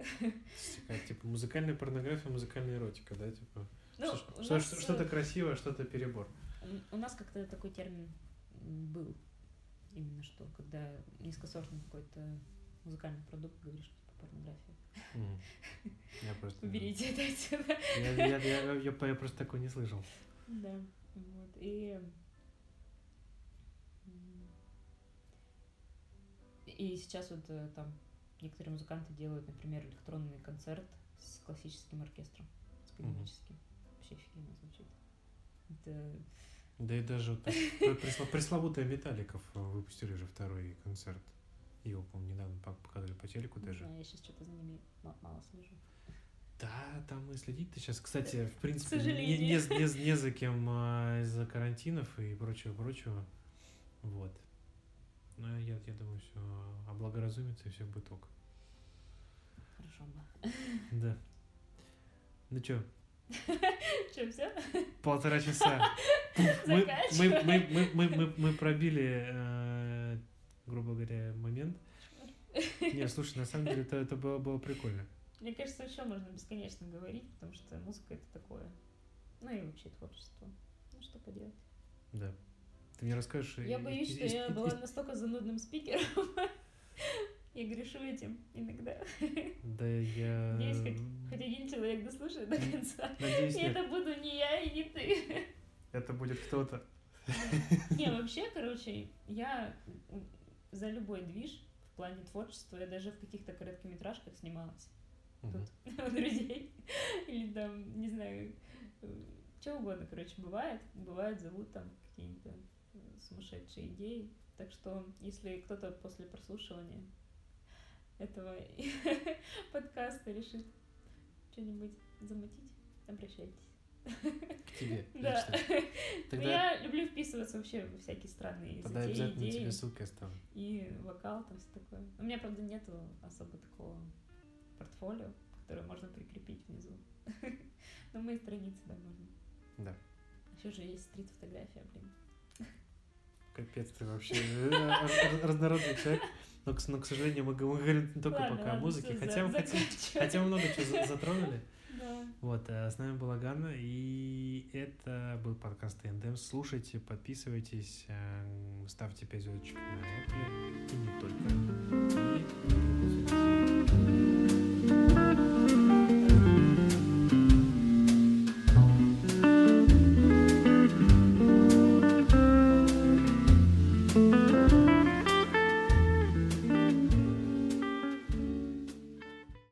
Такая, типа музыкальная порнография, музыкальная эротика, да, типа.
Ну,
Что-
у
что-
нас, э,
что-то красивое, что-то перебор.
У нас как-то такой термин был. Именно что, когда низкосортный какой-то музыкальный продукт, говоришь, типа порнография.
Мгм. Я просто...
Уберите это отсюда.
Я, я, я, я- я- просто такой не слышал.
Да, вот. И, и сейчас вот э, там некоторые музыканты делают, например, электронный концерт с классическим оркестром, с
Мгм.
классическим. Вообще офигенно звучит. Это...
Да и даже вот так, пр- пресло- пресловутые Металликов э, выпустили же второй концерт. Его, по-моему, недавно пок- показывали по телеку даже.
знаю, я сейчас что-то за ними ма- мало слежу.
Да, там и следить-то сейчас, кстати, в принципе, не, не, не не за кем а, из-за карантинов и прочего-прочего. Вот. Но я, я думаю, все облагоразумится и все будет ок.
Хорошо бы.
Да. Ну чё,
Что, все?
полтора часа. Мы, мы, мы, мы, мы, мы, мы пробили, э, грубо говоря, момент. Не, слушай, на самом деле это, это было, было прикольно.
Мне кажется, еще можно бесконечно говорить, потому что музыка это такое. Ну и вообще творчество. Ну что поделать.
Да. Ты мне расскажешь...
Я
и-
боюсь,
и-
что
и-
я была настолько занудным спикером. Я грешу этим иногда.
Да я...
Надеюсь, хоть, хоть один человек дослушает до конца.
Надеюсь,
И
нет.
это буду не я и не ты.
Это будет кто-то.
Не, вообще, короче, я за любой движ в плане творчества, я даже в каких-то короткометражках снималась. Тут у друзей. Или там, не знаю, что угодно, короче, бывает. Бывает, зовут там какие-то э, сумасшедшие идеи. Так что, если кто-то после прослушивания этого подкаста решит что-нибудь замутить, обращайтесь.
К тебе
Да.
Тогда,
Я люблю вписываться вообще во всякие странные
тогда
затеи,
обязательно
идеи.
тебе ссылкой оставлю.
И вокал там все такое. У меня, правда, нету особо такого портфолио, которое можно прикрепить внизу. Но мои страницы, да, можно.
Да.
Еще же есть стрит-фотография, блин.
Капец ты вообще э, раз- разнородный человек. Но, но, к сожалению, мы мы говорим не только
Ладно,
пока о
ладно,
музыке,
всё,
хотя,
за-
хотя, хотя мы много чего за- затронули.
Да.
Вот, э, с нами была Ганна, и это был подкаст ТНДМ. Слушайте, подписывайтесь, э, ставьте 5 звездочек на Apple, и не только.